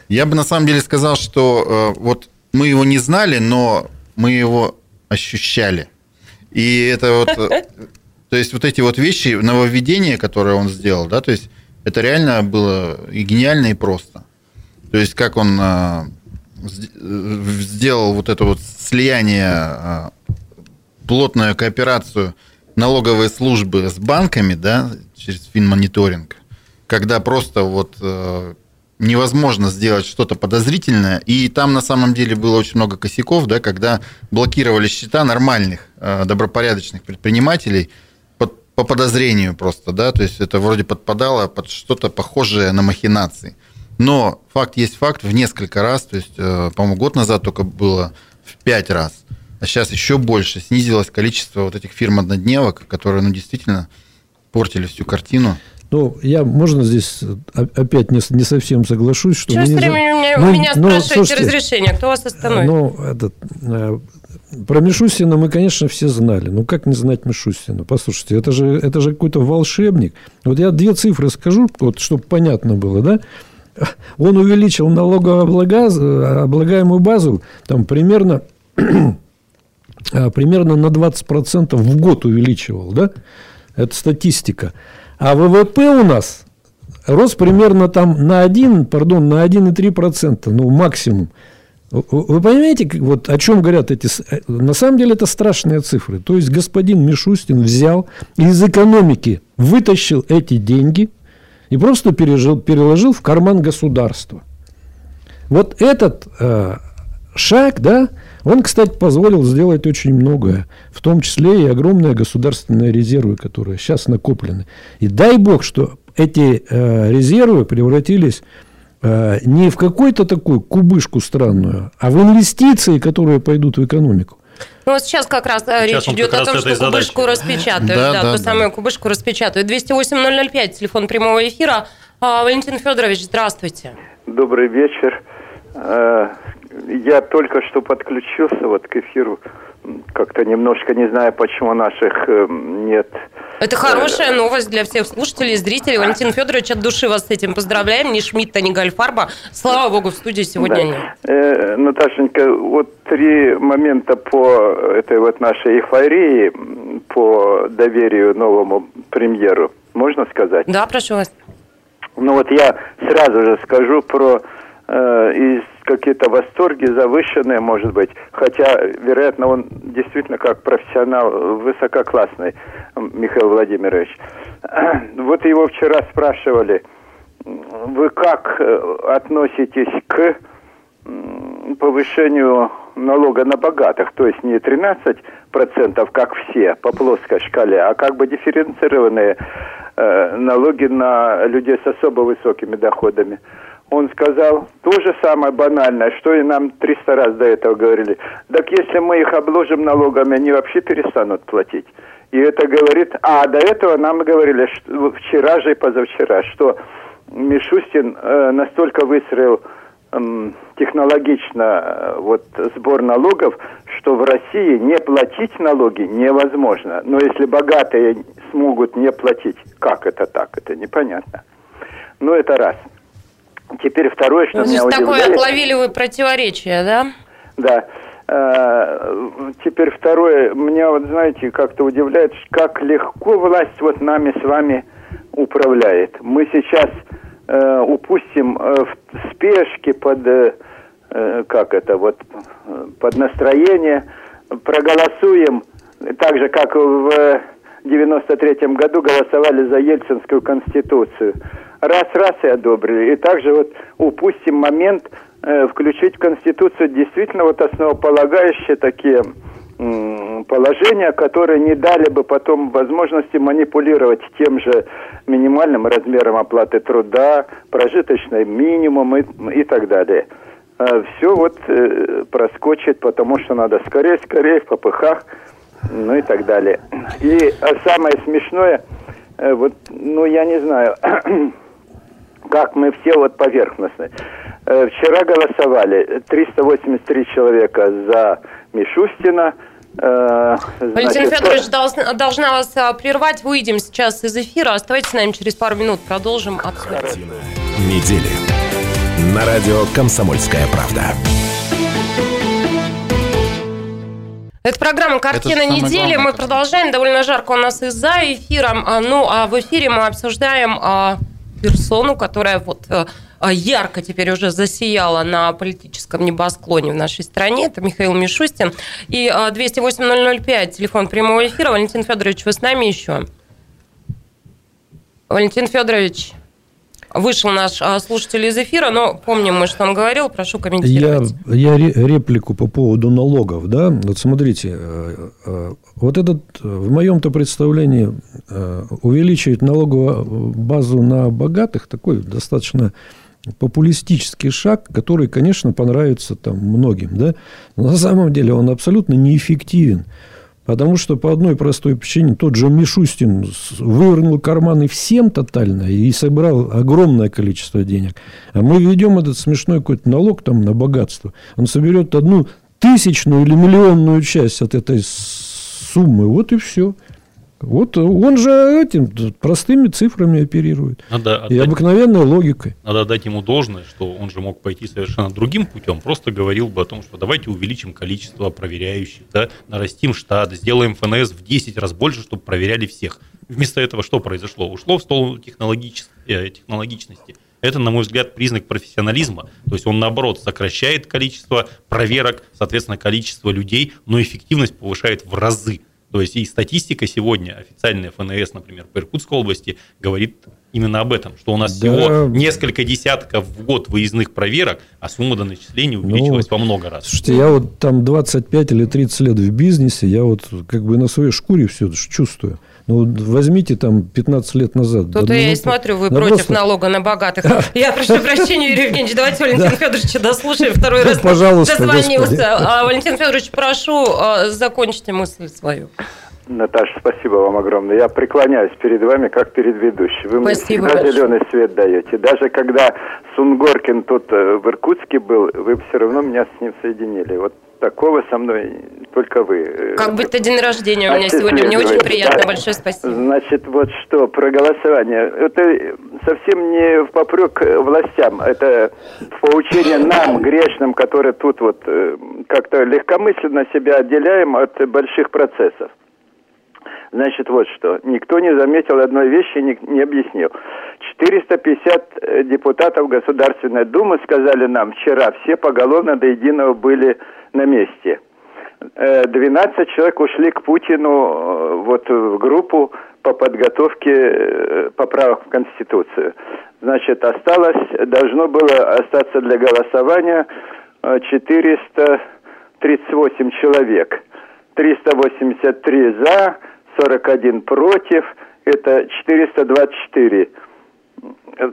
Я бы на самом деле сказал, что э, вот мы его не знали, но мы его ощущали. И это вот, э, (laughs) то есть вот эти вот вещи, нововведения, которые он сделал, да, то есть это реально было и гениально, и просто. То есть как он э, сделал вот это вот слияние, а, плотную кооперацию налоговой службы с банками, да, через финмониторинг, когда просто вот э, невозможно сделать что-то подозрительное, и там на самом деле было очень много косяков, да, когда блокировали счета нормальных, э, добропорядочных предпринимателей по подозрению просто, да, то есть это вроде подпадало под что-то похожее на махинации. Но факт есть факт в несколько раз, то есть, э, по-моему, год назад только было в пять раз, а сейчас еще больше снизилось количество вот этих фирм-однодневок, которые, ну, действительно портили всю картину. Ну, я, можно здесь опять не, не совсем соглашусь, что... Время за... меня, ну, меня ну, спрашиваете слушайте, разрешение, кто вас остановит? Ну, этот, э, про Мишустина мы, конечно, все знали. Ну, как не знать Мишустина? Послушайте, это же, это же какой-то волшебник. Вот я две цифры скажу, вот, чтобы понятно было, да? (laughs) он увеличил налогооблагаемую базу там примерно, (clears throat) примерно на 20% в год увеличивал, да? Это статистика. А ВВП у нас рос примерно там на 1, пардон, на 1,3%, ну, максимум. Вы понимаете, вот о чем говорят эти... Э, на самом деле это страшные цифры. То есть господин Мишустин взял из экономики, вытащил эти деньги – и просто пережил, переложил в карман государства. Вот этот э, шаг, да, он, кстати, позволил сделать очень многое, в том числе и огромные государственные резервы, которые сейчас накоплены. И дай бог, что эти э, резервы превратились э, не в какую-то такую кубышку странную, а в инвестиции, которые пойдут в экономику. Ну, вот сейчас как раз да, речь идет о том, что кубышку задачи. распечатают. Да, да, да, ту да. самую кубышку распечатают. 208-005, телефон прямого эфира. А, Валентин Федорович, здравствуйте. Добрый вечер. Э, я только что подключился вот к эфиру. Как-то немножко не знаю, почему наших э, нет. Это хорошая новость для всех слушателей, зрителей. Валентин Федорович, от души вас с этим поздравляем. Ни Шмидта, ни Гальфарба. Слава богу, в студии сегодня да. нет. Э, Наташенька, вот три момента по этой вот нашей эйфории, по доверию новому премьеру. Можно сказать? Да, прошу вас. Ну вот я сразу же скажу про э, из какие-то восторги завышенные, может быть. Хотя, вероятно, он действительно как профессионал высококлассный, Михаил Владимирович. (clears throat) Вот его вчера спрашивали, вы как э, относитесь к повышению налога на богатых, то есть не 13%, как все по плоской шкале, а как бы дифференцированные э, налоги на людей с особо высокими доходами он сказал то же самое банальное, что и нам 300 раз до этого говорили. Так если мы их обложим налогами, они вообще перестанут платить. И это говорит... А до этого нам говорили что, вчера же и позавчера, что Мишустин э, настолько выстроил э, технологично вот сбор налогов, что в России не платить налоги невозможно. Но если богатые смогут не платить, как это так? Это непонятно. Ну, это раз. Теперь второе, что ну, меня удивляет... такое отловили вы противоречие, да? Да. А, теперь второе, меня вот, знаете, как-то удивляет, как легко власть вот нами с вами управляет. Мы сейчас э, упустим э, в спешке под, э, э как это, вот, под настроение, проголосуем так же, как в в 93 году голосовали за Ельцинскую конституцию. Раз-раз и одобрили. И также вот упустим момент э, включить в конституцию действительно вот основополагающие такие положения, которые не дали бы потом возможности манипулировать тем же минимальным размером оплаты труда, прожиточный минимум и, и так далее. А Все вот э, проскочит, потому что надо скорее-скорее в попыхах, ну и так далее. И а самое смешное, э, вот, ну я не знаю, (clears throat) как мы все вот поверхностны. Э, вчера голосовали 383 человека за Мишустина. Э, Валентин Федорович, должна, должна вас а, прервать. Выйдем сейчас из эфира. Оставайтесь с нами через пару минут. Продолжим обсуждать. недели. На радио «Комсомольская правда». Это программа «Картина Это недели». Мы продолжаем. Довольно жарко у нас и за эфиром. А, ну, а в эфире мы обсуждаем а, персону, которая вот э, а, ярко теперь уже засияла на политическом небосклоне в нашей стране. Это Михаил Мишустин. И 208-005, а, телефон прямого эфира. Валентин Федорович, вы с нами еще? Валентин Федорович, вышел наш а, слушатель из эфира, но помним мы, что он говорил, прошу комментировать. Я, я реплику по поводу налогов, да, вот смотрите, э, э, вот этот, в моем-то представлении, увеличивать налоговую базу на богатых, такой достаточно популистический шаг, который, конечно, понравится там многим, да, но на самом деле он абсолютно неэффективен. Потому что по одной простой причине тот же Мишустин вывернул карманы всем тотально и собрал огромное количество денег. А мы ведем этот смешной какой-то налог там на богатство. Он соберет одну тысячную или миллионную часть от этой суммы. Вот и все. Вот он же этим простыми цифрами оперирует. Надо отдать, и обыкновенной логикой. Надо отдать ему должное, что он же мог пойти совершенно другим путем. Просто говорил бы о том, что давайте увеличим количество проверяющих, да, нарастим штат, сделаем ФНС в 10 раз больше, чтобы проверяли всех. Вместо этого что произошло? Ушло в сторону технологич... Э, технологичности. Это, на мой взгляд, признак профессионализма. То есть он, наоборот, сокращает количество проверок, соответственно, количество людей, но эффективность повышает в разы. То есть и статистика сегодня, официальная ФНС, например, по Иркутской области, говорит именно об этом, что у нас да. всего несколько десятков в год выездных проверок, а сумма до начисления ну, увеличилась ну, во много раз. Слушайте, я вот там 25 или 30 лет в бизнесе, я вот как бы на своей шкуре все чувствую. Ну, возьмите там 15 лет назад. Тут да, я ну, и смотрю, вы против просто... налога на богатых. (laughs) Я прошу прощения, Юрий Евгеньевич, давайте Валентин Федоровича дослушаем второй раз. Пожалуйста, Дозвонился. А, Валентин Федорович, прошу, а, закончите мысль свою. Наташа, спасибо вам огромное. Я преклоняюсь перед вами, как перед ведущим. Вы спасибо мне всегда зеленый свет даете. Даже когда Сунгоркин тут э, в Иркутске был, вы все равно меня с ним соединили. Вот такого со мной только вы. Э, как будто день рождения у меня сегодня. Мне очень приятно. Да. Большое спасибо. Значит, вот что, про голосование. Это совсем не в попрек властям. Это поучение нам, грешным, которые тут вот э, как-то легкомысленно себя отделяем от больших процессов. Значит, вот что. Никто не заметил одной вещи, не, не объяснил. 450 э, депутатов Государственной Думы сказали нам вчера, все поголовно до единого были на месте. 12 э, человек ушли к Путину э, вот в группу по подготовке поправок в Конституцию. Значит, осталось, должно было остаться для голосования 438 человек. 383 за, 41 против, это 424.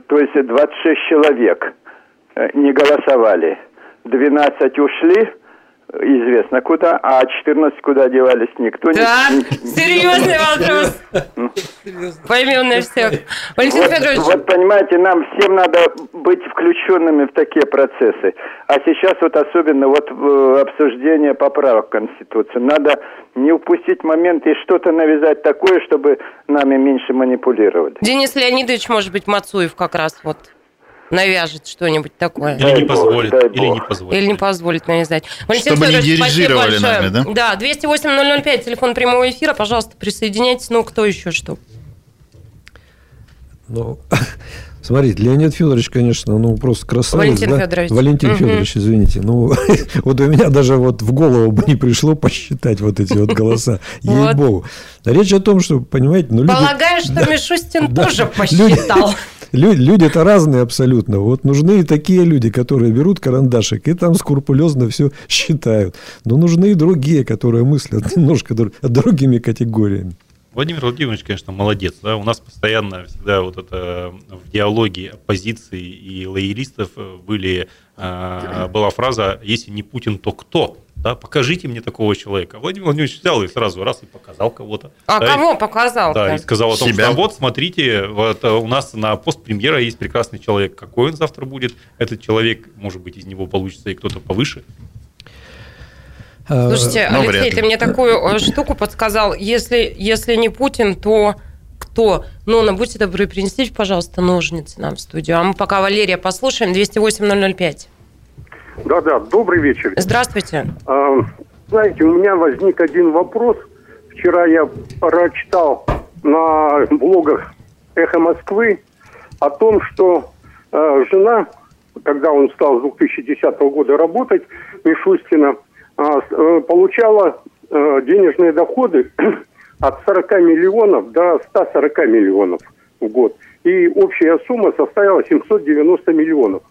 То есть 26 человек э, не голосовали. 12 ушли, известно куда, а 14 куда девались, никто да? не... серьезный вопрос. Поймем на всех. Валентин вот, Федорович. Вот понимаете, нам всем надо быть включенными в такие процессы. А сейчас вот особенно вот обсуждение поправок в Конституцию. Надо не упустить момент и что-то навязать такое, чтобы нами меньше манипулировали. Денис Леонидович, может быть, Мацуев как раз вот навяжет что-нибудь такое. Или не позволит. Или не позволит. Или не позволит навязать. Валентин Чтобы не дирижировали нами, да? Да, 208-005, телефон прямого эфира. Пожалуйста, присоединяйтесь. Ну, кто еще что? Ну, (laughs) Смотрите, Леонид Федорович, конечно, ну просто красавец. Валентин да? Федорович. Валентин угу. Федорович, извините. Ну, (laughs) вот у меня даже вот в голову бы не пришло посчитать вот эти вот голоса. (laughs) Ей-богу. Речь о том, что, понимаете, ну люди... Полагаю, что Мишустин тоже посчитал. Люди-то разные абсолютно. Вот нужны и такие люди, которые берут карандашик и там скрупулезно все считают. Но нужны и другие, которые мыслят (laughs) немножко другими категориями. Владимир Владимирович, конечно, молодец. Да? У нас постоянно всегда вот это в диалоге оппозиции и лоялистов были, э, была фраза «если не Путин, то кто?» да, покажите мне такого человека. Владимир Владимирович взял и сразу раз и показал кого-то. А да, кого показал? Да, и сказал о том, Себя. что вот, смотрите, вот у нас на пост премьера есть прекрасный человек. Какой он завтра будет? Этот человек, может быть, из него получится и кто-то повыше. Э, Слушайте, Но Алексей, ты мне такую э, штуку подсказал. Если, если не Путин, то кто? Ну, на будьте добры, принесите, пожалуйста, ножницы нам в студию. А мы пока Валерия послушаем. 208-005. Да-да, добрый вечер. Здравствуйте. А, знаете, у меня возник один вопрос. Вчера я прочитал на блогах «Эхо Москвы» о том, что э, жена, когда он стал с 2010 года работать, Мишустина, а, э, получала э, денежные доходы (clears throat) от 40 миллионов до 140 миллионов в год. И общая сумма составила 790 миллионов.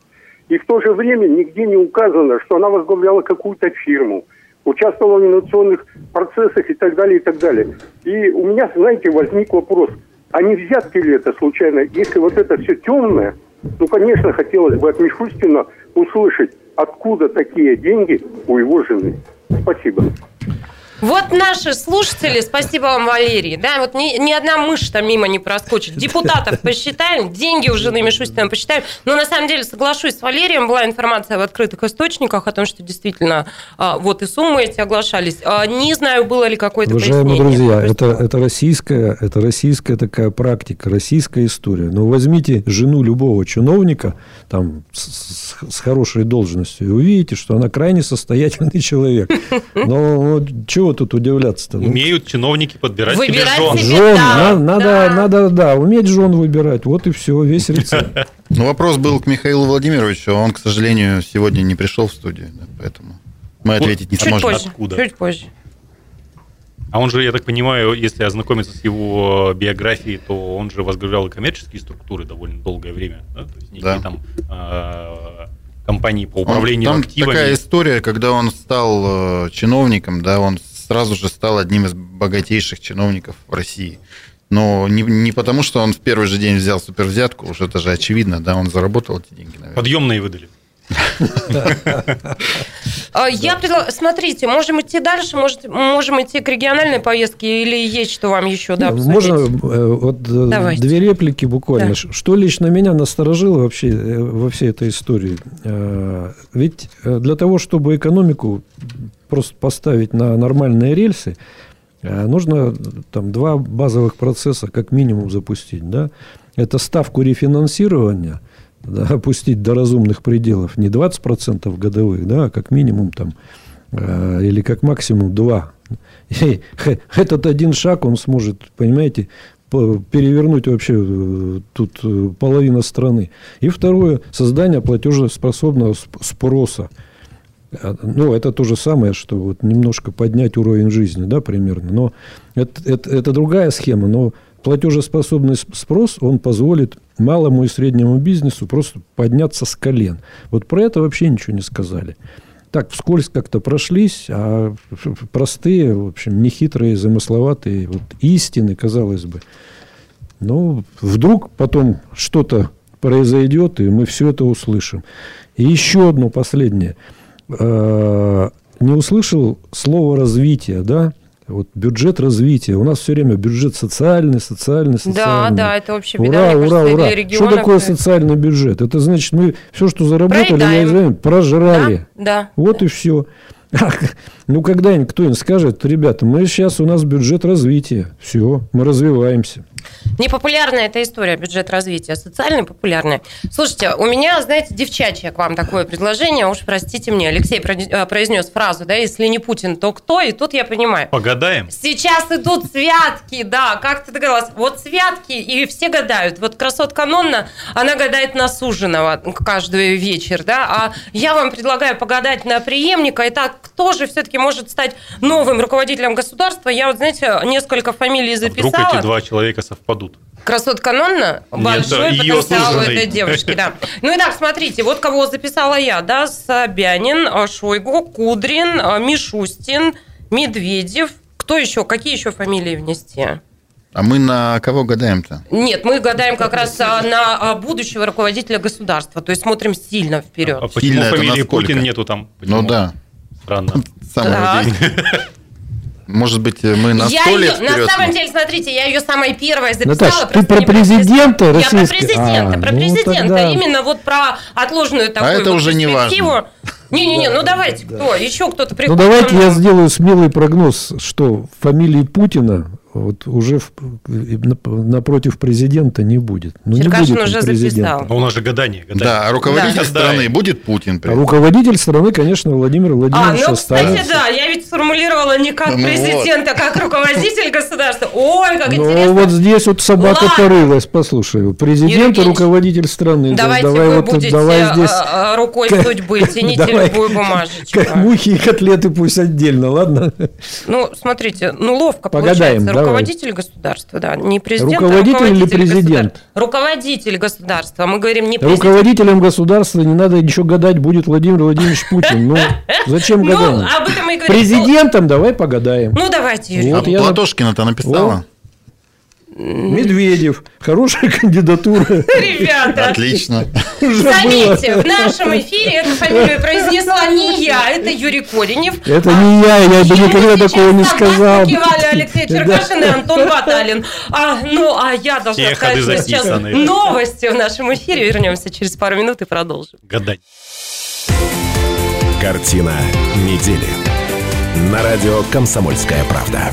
И в то же время нигде не указано, что она возглавляла какую-то фирму, участвовала в инновационных процессах и так далее, и так далее. И у меня, знаете, возник вопрос, а не взятки ли это случайно? Если вот это все темное, ну, конечно, хотелось бы от Мишустина услышать, откуда такие деньги у его жены. Спасибо. Вот наши слушатели, спасибо вам, Валерий, да, вот ни, ни одна мышь там мимо не проскочит. Депутатов (laughs) посчитаем, деньги у жены Мишустина посчитаем. Но на самом деле соглашусь с Валерием, была информация в открытых источниках о том, что действительно а, вот и суммы эти оглашались. А, не знаю, было ли какое-то Уважаемые друзья, это, это, российская, это российская такая практика, российская история. Но возьмите жену любого чиновника там с, с хорошей должностью и увидите, что она крайне состоятельный (laughs) человек. Но чего чего тут удивляться-то? Ну, Умеют чиновники подбирать выбирать себе жен. Жен, да, надо, да. надо, да, уметь жен выбирать. Вот и все, весь рецепт. (laughs) Ну, вопрос был к Михаилу Владимировичу, он, к сожалению, сегодня не пришел в студию, поэтому мы ответить не Чуть сможем. Позже. Откуда? Чуть позже. А он же, я так понимаю, если ознакомиться с его биографией, то он же возглавлял и коммерческие структуры довольно долгое время. Да? То есть да. там э, компании по управлению он, там активами. такая история, когда он стал э, чиновником, да, он сразу же стал одним из богатейших чиновников в России. Но не, не потому, что он в первый же день взял супервзятку, уж это же очевидно, да, он заработал эти деньги, наверное. Подъемные выдали. А, я предлагаю, смотрите, можем идти дальше, может, можем идти к региональной повестке или есть что вам еще да, Можно э, вот э, две реплики буквально. Что лично меня насторожило вообще э, во всей этой истории? Ведь для того, чтобы экономику просто поставить на нормальные рельсы, нужно там два базовых процесса как минимум запустить. Да? Это ставку рефинансирования – да, (laughs) опустить до разумных пределов не 20% годовых, да, а как минимум там, э, или как максимум 2. И (laughs) этот один шаг, он сможет, понимаете, перевернуть вообще э, тут э, половина страны. И второе, создание платежеспособного спроса. А, ну, это то же самое, что вот немножко поднять уровень жизни, да, примерно. Но это, это, это другая схема, но платежеспособный спрос, он позволит малому и среднему бизнесу просто подняться с колен. Вот про это вообще ничего не сказали. Так, вскользь как-то прошлись, а простые, в общем, нехитрые, замысловатые вот истины, казалось бы. Ну, вдруг потом что-то произойдет, и мы все это услышим. И еще одно последнее. А, не услышал слово развитие, да? Вот бюджет развития. У нас все время бюджет социальный, социальный, социальный. Да, да, это вообще беда. Ура, ура, ура. Что такое социальный бюджет? Это значит, мы все, что заработали, Проедаем. прожрали. Да, да. Вот и все. Ну, когда-нибудь кто-нибудь скажет, ребята, мы сейчас, у нас бюджет развития. Все, мы развиваемся. Непопулярная эта история, бюджет развития, социально популярная. Слушайте, у меня, знаете, девчачье к вам такое предложение, уж простите мне, Алексей э, произнес фразу, да, если не Путин, то кто? И тут я понимаю. Погадаем. Сейчас идут святки, да, как ты договорилась. Вот святки, и все гадают. Вот красотка Нонна, она гадает на суженого каждый вечер, да, а я вам предлагаю погадать на преемника, и так, кто же все-таки может стать новым руководителем государства? Я вот, знаете, несколько фамилий записала. А вдруг эти два человека совпадут? Красотка Нонна, большой Нет, потенциал у этой девушки, да. (laughs) Ну и так, смотрите, вот кого записала я, да, Собянин, Шойгу, Кудрин, Мишустин, Медведев. Кто еще? Какие еще фамилии внести? А мы на кого гадаем-то? Нет, мы гадаем как раз а, на а, будущего руководителя государства. То есть смотрим сильно вперед. А почему сильно фамилии Путин нету там? Почему? Ну да. Странно. Самого (laughs) Может быть, мы на сто лет вперед? На самом деле, смотрите, я ее самая первая записала. Наташа, ты про президента? Я про президента, а, про ну президента. Тогда... Именно вот про отложенную такую А это вот уже не важно. Не-не-не, ну давайте, кто? Еще кто-то приходит. Ну давайте я сделаю смелый прогноз, что фамилии Путина вот уже в, напротив президента не будет. Ну, Черкашин не будет уже президента. записал. Но у нас же гадание. гадание. Да, а руководитель да. страны будет Путин. А руководитель страны, конечно, Владимир Владимирович А, ну, кстати, да, я ведь сформулировала не как ну, президент, вот. а как руководитель государства. Ой, как ну, интересно. вот здесь вот собака Ладно. порылась, послушай. Президент и руководитель страны. Давайте давай вы вот, будете давай здесь... А, а, рукой судьбы, тяните любую бумажечку. Мухи и котлеты пусть отдельно, ладно? Ну, смотрите, ну ловко Погадаем, получается руководитель государства, да, не президент. Руководитель, а руководитель или президент? Государ... Руководитель государства. Мы говорим не президент. Руководителем государства не надо ничего гадать, будет Владимир Владимирович Путин. Ну, (laughs) зачем ну, гадать? об этом мы говорим. Президентом давай погадаем. Ну, давайте, Юрий. Вот я... Платошкина-то написала. Медведев. Хорошая кандидатура. Ребята. Отлично. Заметьте, в нашем эфире эту фамилию произнесла не я, это Юрий Коренев. Это не я, я бы никогда такого не сказал. Кивали Алексей Черкашин и Антон Баталин. А, ну, а я должна сказать, что сейчас новости в нашем эфире. Вернемся через пару минут и продолжим. Гадать. Картина недели. На радио «Комсомольская правда».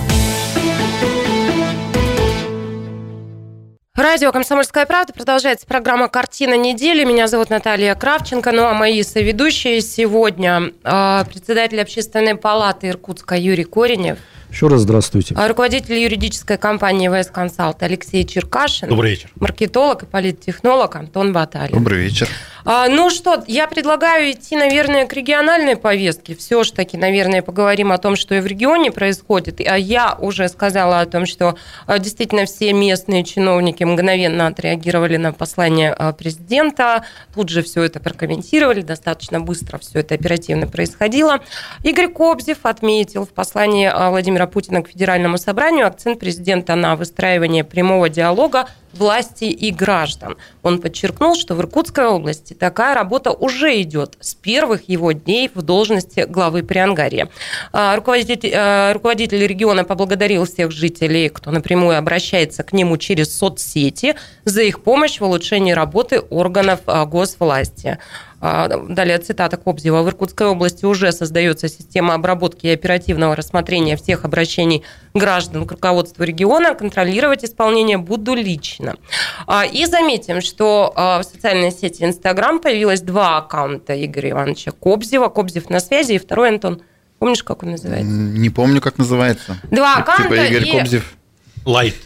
Радио «Комсомольская правда» продолжается программа «Картина недели». Меня зовут Наталья Кравченко. Ну а мои соведущие сегодня а, председатель общественной палаты Иркутска Юрий Коренев. Еще раз здравствуйте. А, руководитель юридической компании ВС Консалт Алексей Черкашин. Добрый вечер. Маркетолог и политтехнолог Антон Баталин. Добрый вечер. А, ну что, я предлагаю идти, наверное, к региональной повестке. Все ж таки, наверное, поговорим о том, что и в регионе происходит. А я уже сказала о том, что а, действительно все местные чиновники мгновенно отреагировали на послание а, президента. Тут же все это прокомментировали. Достаточно быстро все это оперативно происходило. Игорь Кобзев отметил в послании Владимира Путина к Федеральному собранию акцент президента на выстраивание прямого диалога власти и граждан. Он подчеркнул, что в Иркутской области такая работа уже идет с первых его дней в должности главы Приангария. А, руководитель, а, руководитель региона поблагодарил всех жителей, кто напрямую обращается к нему через соцсети, за их помощь в улучшении работы органов а, госвласти. А, далее цитата Кобзева. В Иркутской области уже создается система обработки и оперативного рассмотрения всех обращений граждан к руководству региона. Контролировать исполнение буду лично. А, и заметим, что а, в социальной сети Инстаграм появилось два аккаунта Игоря Ивановича Кобзева. Кобзев на связи и второй Антон. Помнишь, как он называется? Не помню, как называется. Два типа аккаунта. Типа Игорь и... Кобзев. Light.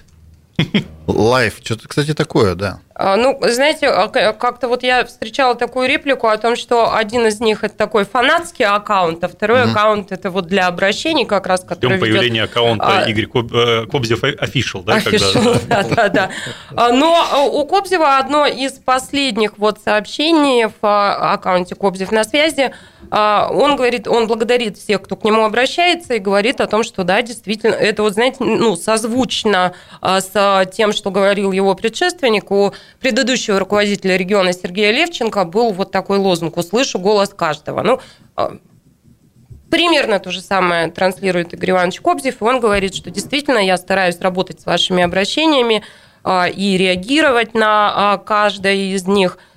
Life, что-то, кстати, такое, да. А, ну, знаете, а, как-то вот я встречала такую реплику о том, что один из них это такой фанатский аккаунт, а второй mm-hmm. аккаунт это вот для обращений как раз, который Ждем ведет... появления аккаунта а... Игорь Коб... Э, Кобзев Official, да? Official, (laughs) да, да, да. Но у Кобзева одно из последних вот сообщений в аккаунте Кобзев на связи – а, он говорит, он благодарит всех, кто к нему обращается, и говорит о том, что да, действительно, это вот, знаете, ну, созвучно а, с тем, что говорил его предшественник. У предыдущего руководителя региона Сергея Левченко был вот такой лозунг «Услышу голос каждого». Ну, а, Примерно то же самое транслирует Игорь Иванович Кобзев, и он говорит, что действительно я стараюсь работать с вашими обращениями и реагировать на каждое из них –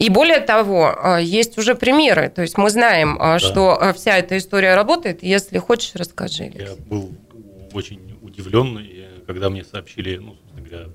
и более того, а, есть уже примеры. То есть мы знаем, а, да. что а, вся эта история работает. Если хочешь, расскажи. Я был очень удивлен, когда мне сообщили, ну, собственно говоря,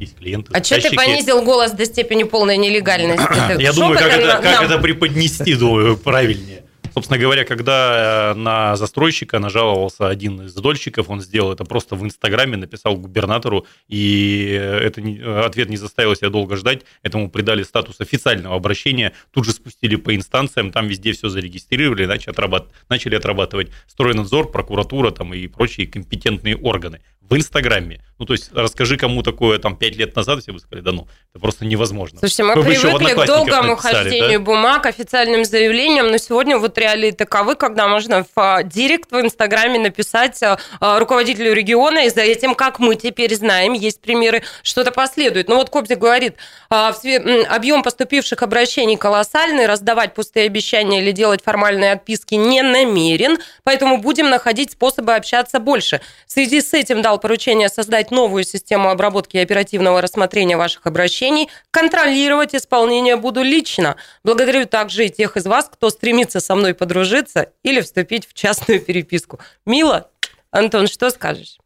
есть клиенты. А что ты понизил голос до степени полной нелегальности? (clears throat) Я думаю, как это, как это преподнести, думаю, правильнее. Собственно говоря, когда э, на застройщика нажаловался один из дольщиков, он сделал это просто в Инстаграме, написал губернатору, и э, это не, э, ответ не заставил себя долго ждать, этому придали статус официального обращения, тут же спустили по инстанциям, там везде все зарегистрировали, начали, отрабат, начали отрабатывать стройнадзор, прокуратура там, и прочие компетентные органы в Инстаграме. Ну, то есть, расскажи кому такое там пять лет назад, все бы сказали, да ну, это просто невозможно. Слушайте, мы, мы привыкли к долгому хождению да? бумаг, официальным заявлениям, но сегодня вот реалии таковы, когда можно в а, директ в Инстаграме написать а, а, руководителю региона, и за этим, как мы теперь знаем, есть примеры, что-то последует. Ну вот Кобзик говорит, объем поступивших обращений колоссальный, раздавать пустые обещания или делать формальные отписки не намерен, поэтому будем находить способы общаться больше. В связи с этим дал поручение создать новую систему обработки и оперативного рассмотрения ваших обращений. Контролировать исполнение буду лично. Благодарю также и тех из вас, кто стремится со мной подружиться или вступить в частную переписку. Мило? Антон, что скажешь?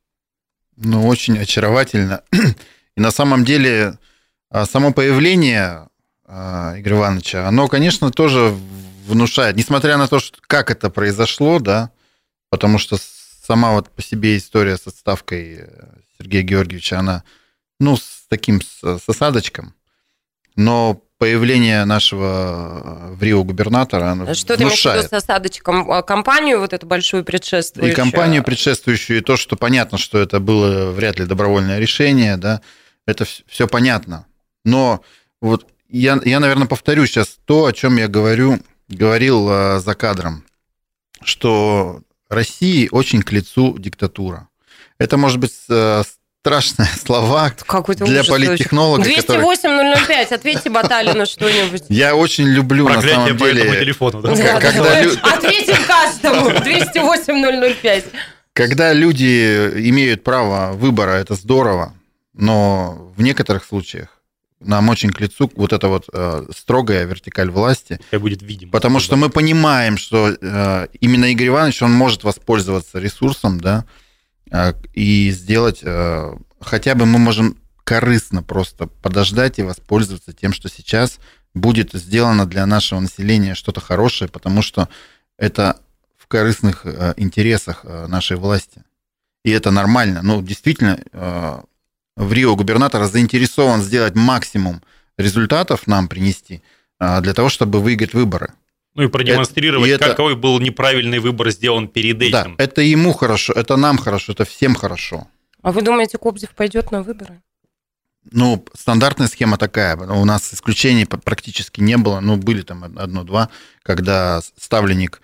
Ну, очень очаровательно. (clears throat) И на самом деле а, само появление а, Игоря Ивановича, оно, конечно, тоже внушает, несмотря на то, что, как это произошло, да, потому что сама вот по себе история с отставкой э, Сергея Георгиевича, она, ну, с таким с, с осадочком, но появление нашего э, в Рио губернатора оно Что ты имеешь с осадочком? Компанию вот эту большую предшествующую? И компанию предшествующую, и то, что понятно, что это было вряд ли добровольное решение, да, это все понятно. Но вот я, я, наверное, повторю сейчас то, о чем я говорю, говорил э, за кадром, что России очень к лицу диктатура. Это может быть э, страшные (laughs) слова для политтехнолога. 208-005, ответьте Баталину что-нибудь. Я очень люблю, Проклятие на самом деле... по телефону. Да? Да, когда лю... Ответим каждому. (laughs) 208-005. Когда люди имеют право выбора, это здорово, но в некоторых случаях нам очень к лицу вот эта вот э, строгая вертикаль власти. Это будет видимо. Потому что мы понимаем, что э, именно Игорь Иванович, он может воспользоваться ресурсом, да, э, и сделать, э, хотя бы мы можем корыстно просто подождать и воспользоваться тем, что сейчас будет сделано для нашего населения что-то хорошее, потому что это в корыстных э, интересах э, нашей власти. И это нормально. Ну, действительно, э, в Рио губернатор заинтересован сделать максимум результатов нам принести а, для того, чтобы выиграть выборы. Ну и продемонстрировать, это, и какой это, был неправильный выбор сделан перед этим. Да, это ему хорошо, это нам хорошо, это всем хорошо. А вы думаете, Кобзев пойдет на выборы? Ну, стандартная схема такая. У нас исключений практически не было. Ну, были там одно-два, когда ставленник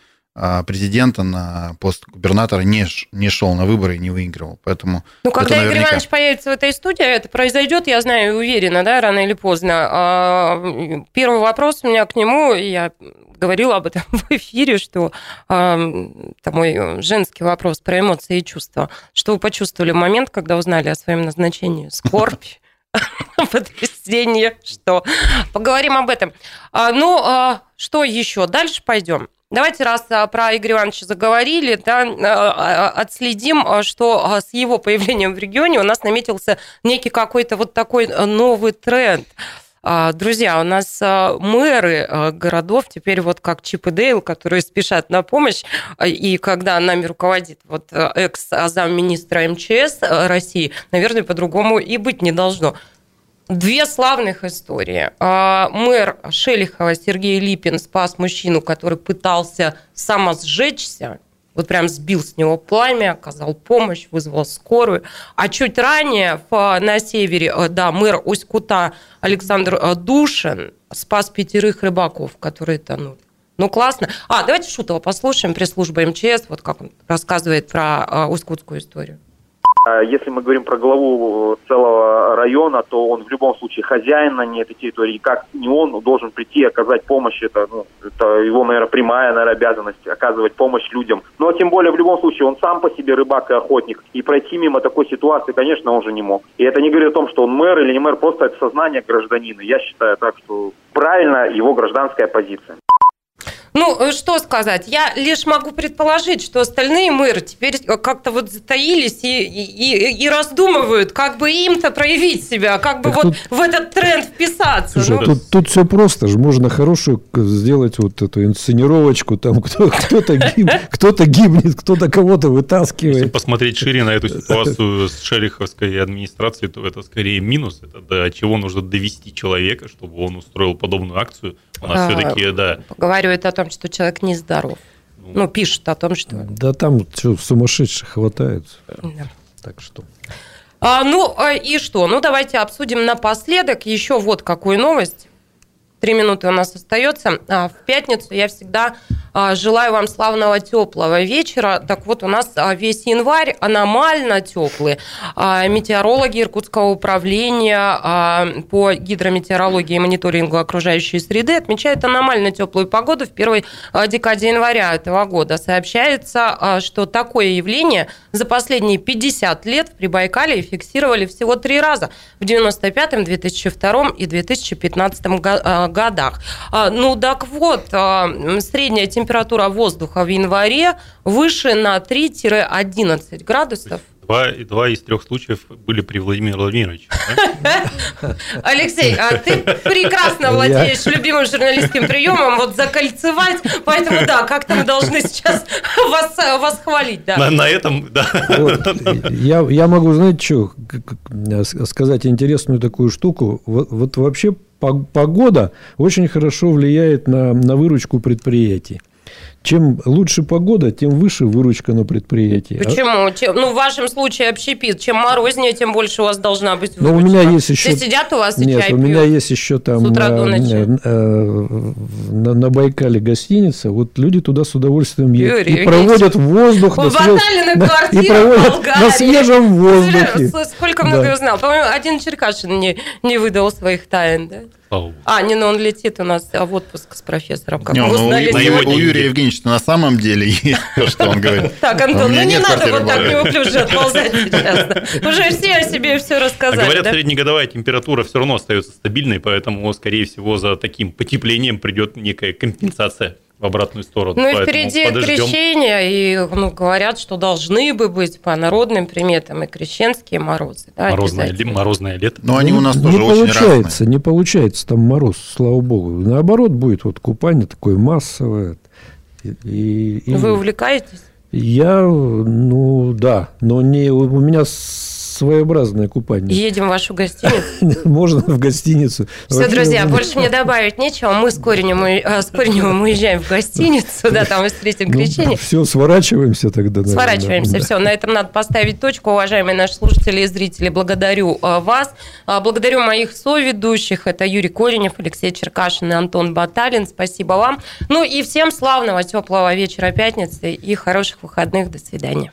президента на пост губернатора не, не шел на выборы и не выигрывал. Поэтому ну, когда наверняка... Игорь Иванович появится в этой студии, это произойдет, я знаю, уверена, да, рано или поздно. А, первый вопрос у меня к нему, я говорила об этом (laughs) в эфире, что а, это мой женский вопрос про эмоции и чувства. Что вы почувствовали в момент, когда узнали о своем назначении? (laughs) Скорбь? (laughs) потрясение, что поговорим об этом. А, ну, а, что еще? Дальше пойдем. Давайте, раз а, про Игоря Ивановича заговорили, да, а, а, отследим, что с его появлением в регионе у нас наметился некий какой-то вот такой новый тренд. Друзья, у нас мэры городов теперь вот как Чип и Дейл, которые спешат на помощь, и когда нами руководит вот экс-замминистра МЧС России, наверное, по-другому и быть не должно. Две славных истории. А, мэр Шелихова Сергей Липин спас мужчину, который пытался самосжечься, вот прям сбил с него пламя, оказал помощь, вызвал скорую. А чуть ранее в, на севере, э, да, мэр Усть-Кута Александр э, Душин спас пятерых рыбаков, которые тонули. Ну, классно. А, давайте Шутова послушаем, пресс-служба МЧС, вот как он рассказывает про э, Усть-Кутскую историю. А если мы говорим про главу целого района, то он в любом случае хозяин на этой территории. Как не он должен прийти и оказать помощь. Это, ну, это его, наверное, прямая наверное, обязанность оказывать помощь людям. Но тем более в любом случае он сам по себе рыбак и охотник. И пройти мимо такой ситуации, конечно, он же не мог. И это не говорит о том, что он мэр или не мэр, просто это сознание гражданина. Я считаю так, что правильно его гражданская позиция. Ну, э, что сказать? Я лишь могу предположить, что остальные мэры теперь как-то вот затаились и, и, и раздумывают, как бы им-то проявить себя, как бы так вот тут... в этот тренд вписаться. Слушай, ну... тут, тут все просто же. Можно хорошую сделать вот эту инсценировочку, там (laughs) кто, кто-то, гиб, кто-то гибнет, кто-то кого-то вытаскивает. Если посмотреть шире на эту ситуацию с шериховской администрацией, то это скорее минус. Это до чего нужно довести человека, чтобы он устроил подобную акцию. У нас а, все-таки, да. Поговаривают о том, что человек нездоров. Ну, ну пишут о том, что... Да там что, сумасшедших хватает. Да. Так что... А, ну а, и что? Ну давайте обсудим напоследок еще вот какую новость. Три минуты у нас остается. А, в пятницу я всегда а, желаю вам славного теплого вечера. Так вот, у нас а, весь январь аномально теплый. Метеорологи Иркутского управления по гидрометеорологии и мониторингу окружающей среды отмечают аномально теплую погоду в первой декаде января этого года. Сообщается, что такое явление за последние 50 лет в Прибайкале фиксировали всего три раза в 95-м, 2002 и 2015 годах. Ну так вот, средняя температура температура воздуха в январе выше на 3-11 градусов. Два, два из трех случаев были при Владимире Владимировиче. (laughs) Алексей, а ты прекрасно владеешь любимым журналистским приемом, вот закольцевать, поэтому да, как-то мы должны сейчас вас, вас хвалить. Да. На, на этом, да. Вот, я, я могу, знаете, что, сказать интересную такую штуку. Вот, вот вообще погода очень хорошо влияет на, на выручку предприятий чем лучше погода, тем выше выручка на предприятии. А Почему? Чем, ну, в вашем случае общепит. Чем морознее, тем больше у вас должна быть выручка. Но у меня есть еще... Все сидят у вас и Нет, чай у меня есть еще там на, э, на, на Байкале гостиница. Вот люди туда с удовольствием едут. И проводят воздух. На, на (laughs) и проводят на свежем воздухе. Сколько много да. узнал. По-моему, один Черкашин не, не выдал своих тайн, да? А, не, ну он летит у нас в отпуск с профессором. Как не, ну, у, у Юрия Евгеньевича на самом деле (laughs) есть то, что он говорит. Так, Антон, ну не надо вот так неуклюже отползать сейчас. Уже все о себе все рассказали. Говорят, среднегодовая температура все равно остается стабильной, поэтому, скорее всего, за таким потеплением придет некая компенсация в обратную сторону. Ну и впереди подождем. крещение, и ну, говорят, что должны бы быть по народным приметам и крещенские морозы. Да, морозное, морозное лето. Но они у нас не тоже не очень получается, разные. Не получается там мороз, слава богу. Наоборот, будет вот купание такое массовое. И, и... Вы увлекаетесь? Я, ну да, но не у меня своеобразное купание. Едем в вашу гостиницу? (laughs) Можно в гостиницу. Все, друзья, больше мне добавить нечего. Мы с с Коренем уезжаем в гостиницу, да, там мы встретим ну, крещение. Все, сворачиваемся тогда. Сворачиваемся, все. На этом надо поставить точку. Уважаемые наши слушатели и зрители, благодарю э, вас. Э, благодарю моих соведущих. Это Юрий Коренев, Алексей Черкашин и Антон Баталин. Спасибо вам. Ну и всем славного, теплого вечера пятницы и хороших выходных. До свидания.